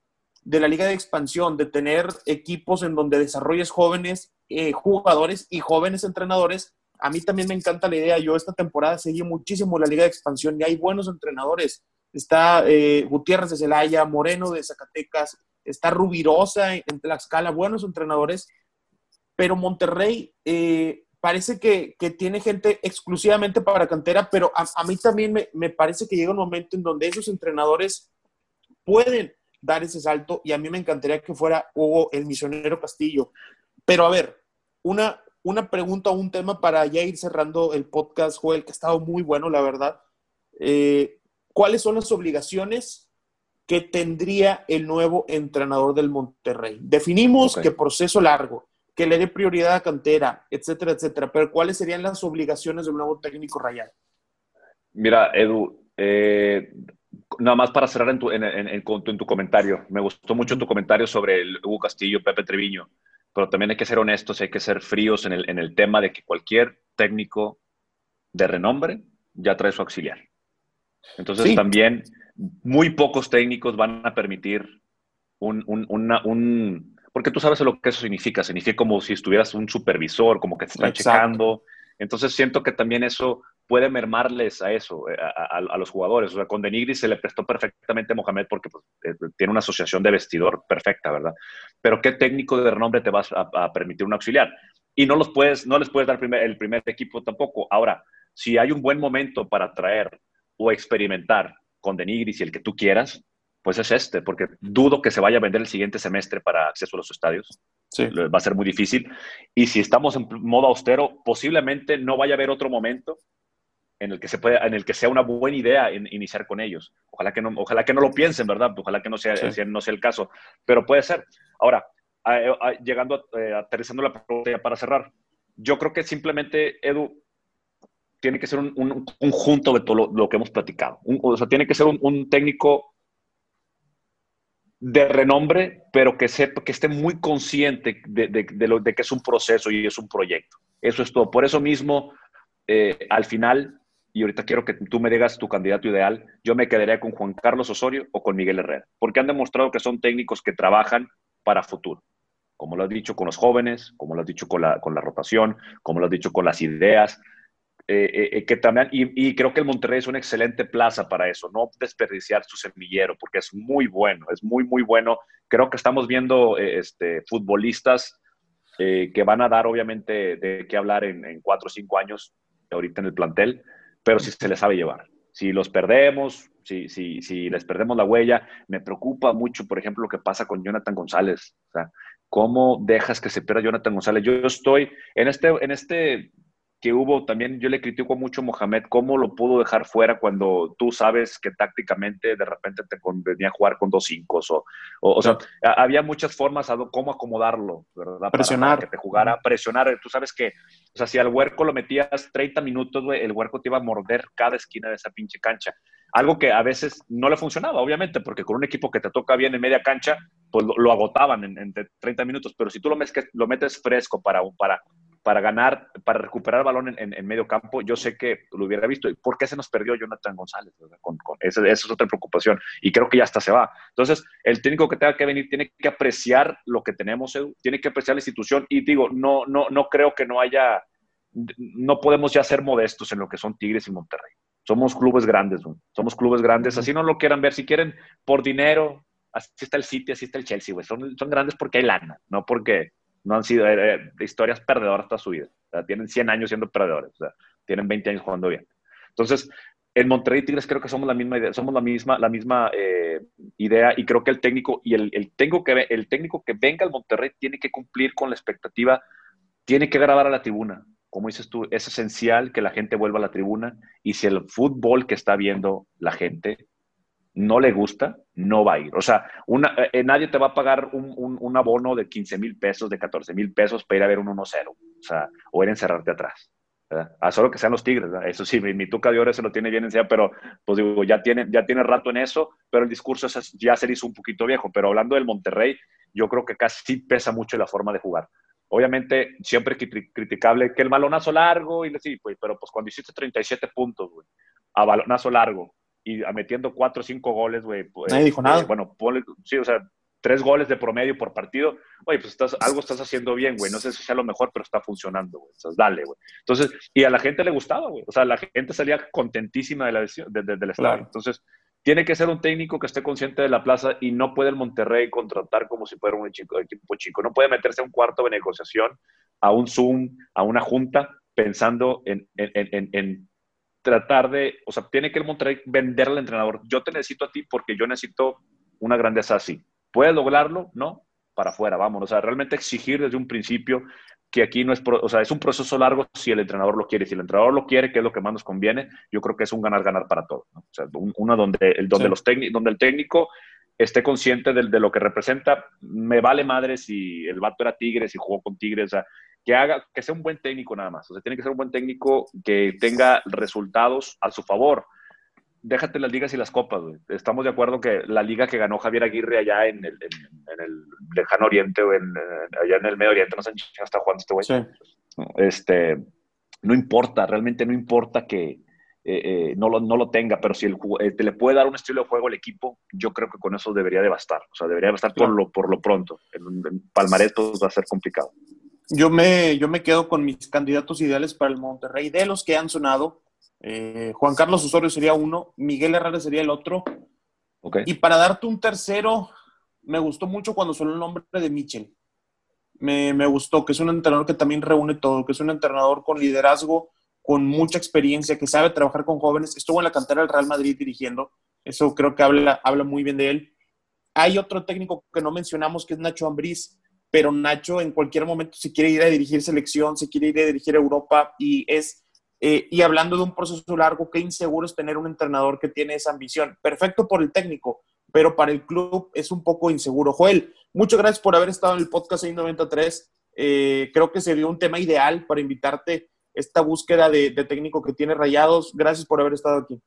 de la liga de expansión, de tener equipos en donde desarrolles jóvenes eh, jugadores y jóvenes entrenadores, a mí también me encanta la idea. Yo esta temporada seguí muchísimo la liga de expansión y hay buenos entrenadores. Está eh, Gutiérrez de Celaya, Moreno de Zacatecas, está Rubirosa en Tlaxcala, buenos entrenadores, pero Monterrey eh, parece que, tiene gente exclusivamente para cantera, pero a, mí también me, me, parece que llega un momento en donde esos entrenadores pueden dar ese salto y a mí me encantaría que fuera Hugo el misionero Castillo. Pero a ver, una, una pregunta o un tema para ya ir cerrando el podcast, Joel, que ha estado muy bueno, la verdad. Eh, ¿Cuáles son las obligaciones que tendría el nuevo entrenador del Monterrey? Definimos que proceso largo, que le dé prioridad a cantera, etcétera, etcétera. Pero ¿cuáles serían las obligaciones del nuevo técnico Rayal? Mira, Edu, eh, nada más para cerrar en tu, en, tu, comentario. Me gustó mucho tu comentario sobre el Hugo Castillo, Pepe Treviño, pero también hay que ser honestos, hay que ser fríos en el, en el tema de que cualquier técnico de renombre ya trae su auxiliar. Entonces también muy pocos técnicos van a permitir un, un, una, un porque tú sabes lo que eso significa. Significa como si estuvieras un supervisor, como que te están checando. Entonces siento que también eso puede mermarles a eso, eh, a, los jugadores. O sea, con Denigris se le prestó perfectamente a Mohamed porque pues, eh, tiene una asociación de vestidor perfecta, ¿verdad? Pero ¿qué técnico de renombre te vas a, permitir un auxiliar? Y no, los puedes, no les puedes dar el primer equipo tampoco. Ahora, si hay un buen momento para traer o experimentar con Denigris y el que tú quieras, pues es este, porque dudo que se vaya a vender el siguiente semestre para acceso a los estadios. Sí. Va a ser muy difícil. Y si estamos en modo austero, posiblemente no vaya a haber otro momento en el que, se pueda, en el que sea una buena idea iniciar con ellos. Ojalá que no, ojalá que no lo piensen, ¿verdad? Ojalá que no sea, no sea el caso, pero puede ser. Ahora, llegando, eh, aterrizando la pregunta para cerrar, yo creo que simplemente, Edu, tiene que ser un, conjunto de todo lo, que hemos platicado. o sea, tiene que ser un técnico de renombre, pero que sepa, que esté muy consciente de, lo, de que es un proceso y es un proyecto. Eso es todo. Por eso mismo, eh, al final, y ahorita quiero que tú me digas tu candidato ideal, yo me quedaría con Juan Carlos Osorio o con Miguel Herrera, porque han demostrado que son técnicos que trabajan para futuro. Como lo has dicho con los jóvenes, como lo has dicho con la, con la rotación, como lo has dicho con las ideas, eh, eh, que también, y, creo que el Monterrey es una excelente plaza para eso, no desperdiciar su semillero, porque es muy bueno, es muy, muy bueno. Creo que estamos viendo eh, este, futbolistas que van a dar, obviamente, de qué hablar en, cuatro o cinco años, ahorita en el plantel, pero si se les sabe llevar. Si los perdemos, si, si, si les perdemos la huella, me preocupa mucho, por ejemplo, lo que pasa con Jonathan González. O sea, ¿cómo dejas que se pierda Jonathan González? Yo estoy en este, en este que hubo también, yo le critico mucho a Mohamed cómo lo pudo dejar fuera cuando tú sabes que tácticamente de repente te convenía jugar con dos cinco o, o, sea, había muchas formas a cómo acomodarlo, ¿verdad? Presionar. que te jugara, presionar. Tú sabes que, o sea, si al huerco lo metías 30 minutos, el huerco te iba a morder cada esquina de esa pinche cancha. Algo que a veces no le funcionaba, obviamente, porque con un equipo que te toca bien en media cancha, pues lo, agotaban en, 30 minutos. Pero si tú lo metes, lo metes fresco para, para para ganar, para recuperar el balón en, medio campo, yo sé que lo hubiera visto. ¿Y por qué se nos perdió Jonathan González? Con, esa, es otra preocupación. Y creo que ya hasta se va. Entonces, el técnico que tenga que venir tiene que apreciar lo que tenemos, tiene que apreciar la institución. Y digo, no, no, no creo que no haya, no podemos ya ser modestos en lo que son Tigres y Monterrey. Somos clubes grandes, somos clubes grandes. Así no lo quieran ver. Si quieren por dinero, así está el City, así está el Chelsea, güey. Son, son grandes porque hay lana, no porque no han sido eh, eh, historias perdedoras toda su vida. tienen 100 años siendo perdedores, tienen 20 años jugando bien. Entonces, en Monterrey Tigres creo que somos la misma idea, somos la misma, la misma eh, idea y creo que el técnico y el, que, el técnico que venga al Monterrey tiene que cumplir con la expectativa, tiene que grabar a la tribuna. Como dices tú, es esencial que la gente vuelva a la tribuna y si el fútbol que está viendo la gente no le gusta, no va a ir. O sea, una, eh, nadie te va a pagar un, un, abono de 15 mil pesos, de 14 mil pesos para ir a ver un 1-0, o sea, o ir a encerrarte atrás. A solo que sean los Tigres, eso sí, mi, tuca de oro se lo tiene bien encima, pero pues digo, ya tiene, ya tiene rato en eso, pero el discurso ya se hizo un poquito viejo. Pero hablando del Monterrey, yo creo que casi pesa mucho la forma de jugar. Obviamente, siempre criticable que el balonazo largo, y sí, pero pues cuando hiciste 37 puntos, güey, a balonazo largo, y metiendo cuatro o cinco goles, güey. Pues, Nadie dijo nada. bueno, sí, o sea, tres goles de promedio por partido, oye, pues estás, algo estás haciendo bien, güey. No sé si sea lo mejor, pero está funcionando, güey. Entonces, dale, güey. Entonces, y a la gente le gustaba, güey. O sea, la gente salía contentísima de la, de, del estadio. Entonces, tiene que ser un técnico que esté consciente de la plaza y no puede el Monterrey contratar como si fuera un equipo, equipo chico. No puede meterse a un cuarto de negociación, a un Zoom, a una junta, pensando en, en, en, tratar de, o sea, tiene que el Monterrey venderle al entrenador. Yo te necesito a ti porque yo necesito una grandeza así. ¿Puedes lograrlo? No, para afuera, vámonos. O sea, realmente exigir desde un principio que aquí no es, o sea, es un proceso largo si el entrenador lo quiere. Si el entrenador lo quiere, que es lo que más nos conviene, yo creo que es un ganar-ganar para todos. O sea, una donde el, donde, los donde el técnico esté consciente de, de, lo que representa. Me vale madre si el vato era Tigres y jugó con Tigres. O sea, que haga, que sea un buen técnico nada más. O sea, tiene que ser un buen técnico que tenga resultados a su favor déjate las ligas y las copas, güey. Estamos de acuerdo que la liga que ganó Javier Aguirre allá en el, en, el lejano oriente o en, allá en el medio oriente, no sé si está jugando este güey. Sí. Este, no importa, realmente no importa que eh, eh, no, lo, no lo tenga, pero si el, eh, te le puede dar un estilo de juego al equipo, yo creo que con eso debería de bastar. O sea, debería bastar por, lo, por lo pronto. En, Palmarés pues, va a ser complicado. Yo me, yo me quedo con mis candidatos ideales para el Monterrey, de los que han sonado eh, Juan Carlos Osorio sería uno, Miguel Herrera sería el otro. Y para darte un tercero, me gustó mucho cuando sonó el nombre de Michel. Me, me, gustó, que es un entrenador que también reúne todo, que es un entrenador con liderazgo, con mucha experiencia, que sabe trabajar con jóvenes. Estuvo en la cantera del Real Madrid dirigiendo. Eso creo que habla, habla muy bien de él. Hay otro técnico que no mencionamos, que es Nacho Ambriz, pero Nacho en cualquier momento se quiere ir a dirigir selección, se quiere ir a dirigir Europa y es eh, y hablando de un proceso largo, qué inseguro es tener un entrenador que tiene esa ambición. Perfecto por el técnico, pero para el club es un poco inseguro. Joel, muchas gracias por haber estado en el podcast 693. Eh, creo que sería un tema ideal para invitarte esta búsqueda de, técnico que tiene rayados. Gracias por haber estado aquí.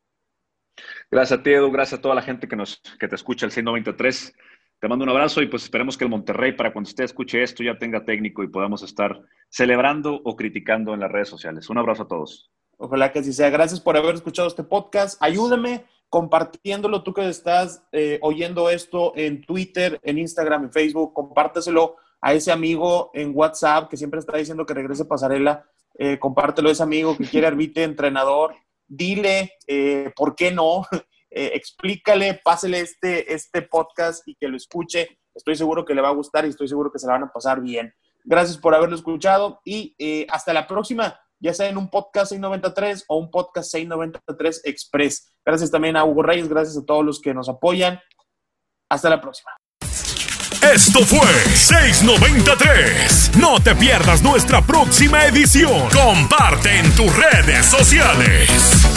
Gracias a ti, Edu. Gracias a toda la gente que, nos, que te escucha el 693. Te mando un abrazo y pues esperemos que el Monterrey, para cuando usted escuche esto, ya tenga técnico y podamos estar celebrando o criticando en las redes sociales. Un abrazo a todos. Ojalá que así sea. Gracias por haber escuchado este podcast. Ayúdame compartiéndolo tú que estás eh, oyendo esto en Twitter, en Instagram, en Facebook. Compárteselo a ese amigo en WhatsApp que siempre está diciendo que regrese pasarela. Eh, compártelo a ese amigo que quiere arbitrar entrenador. Dile eh, por qué no. Eh, explícale, pásele este, este podcast y que lo escuche. Estoy seguro que le va a gustar y estoy seguro que se la van a pasar bien. Gracias por haberlo escuchado y eh, hasta la próxima, ya sea en un podcast 693 o un podcast 693 Express. Gracias también a Hugo Reyes, gracias a todos los que nos apoyan. Hasta la próxima. Esto fue 693. No te pierdas nuestra próxima edición. Comparte en tus redes sociales.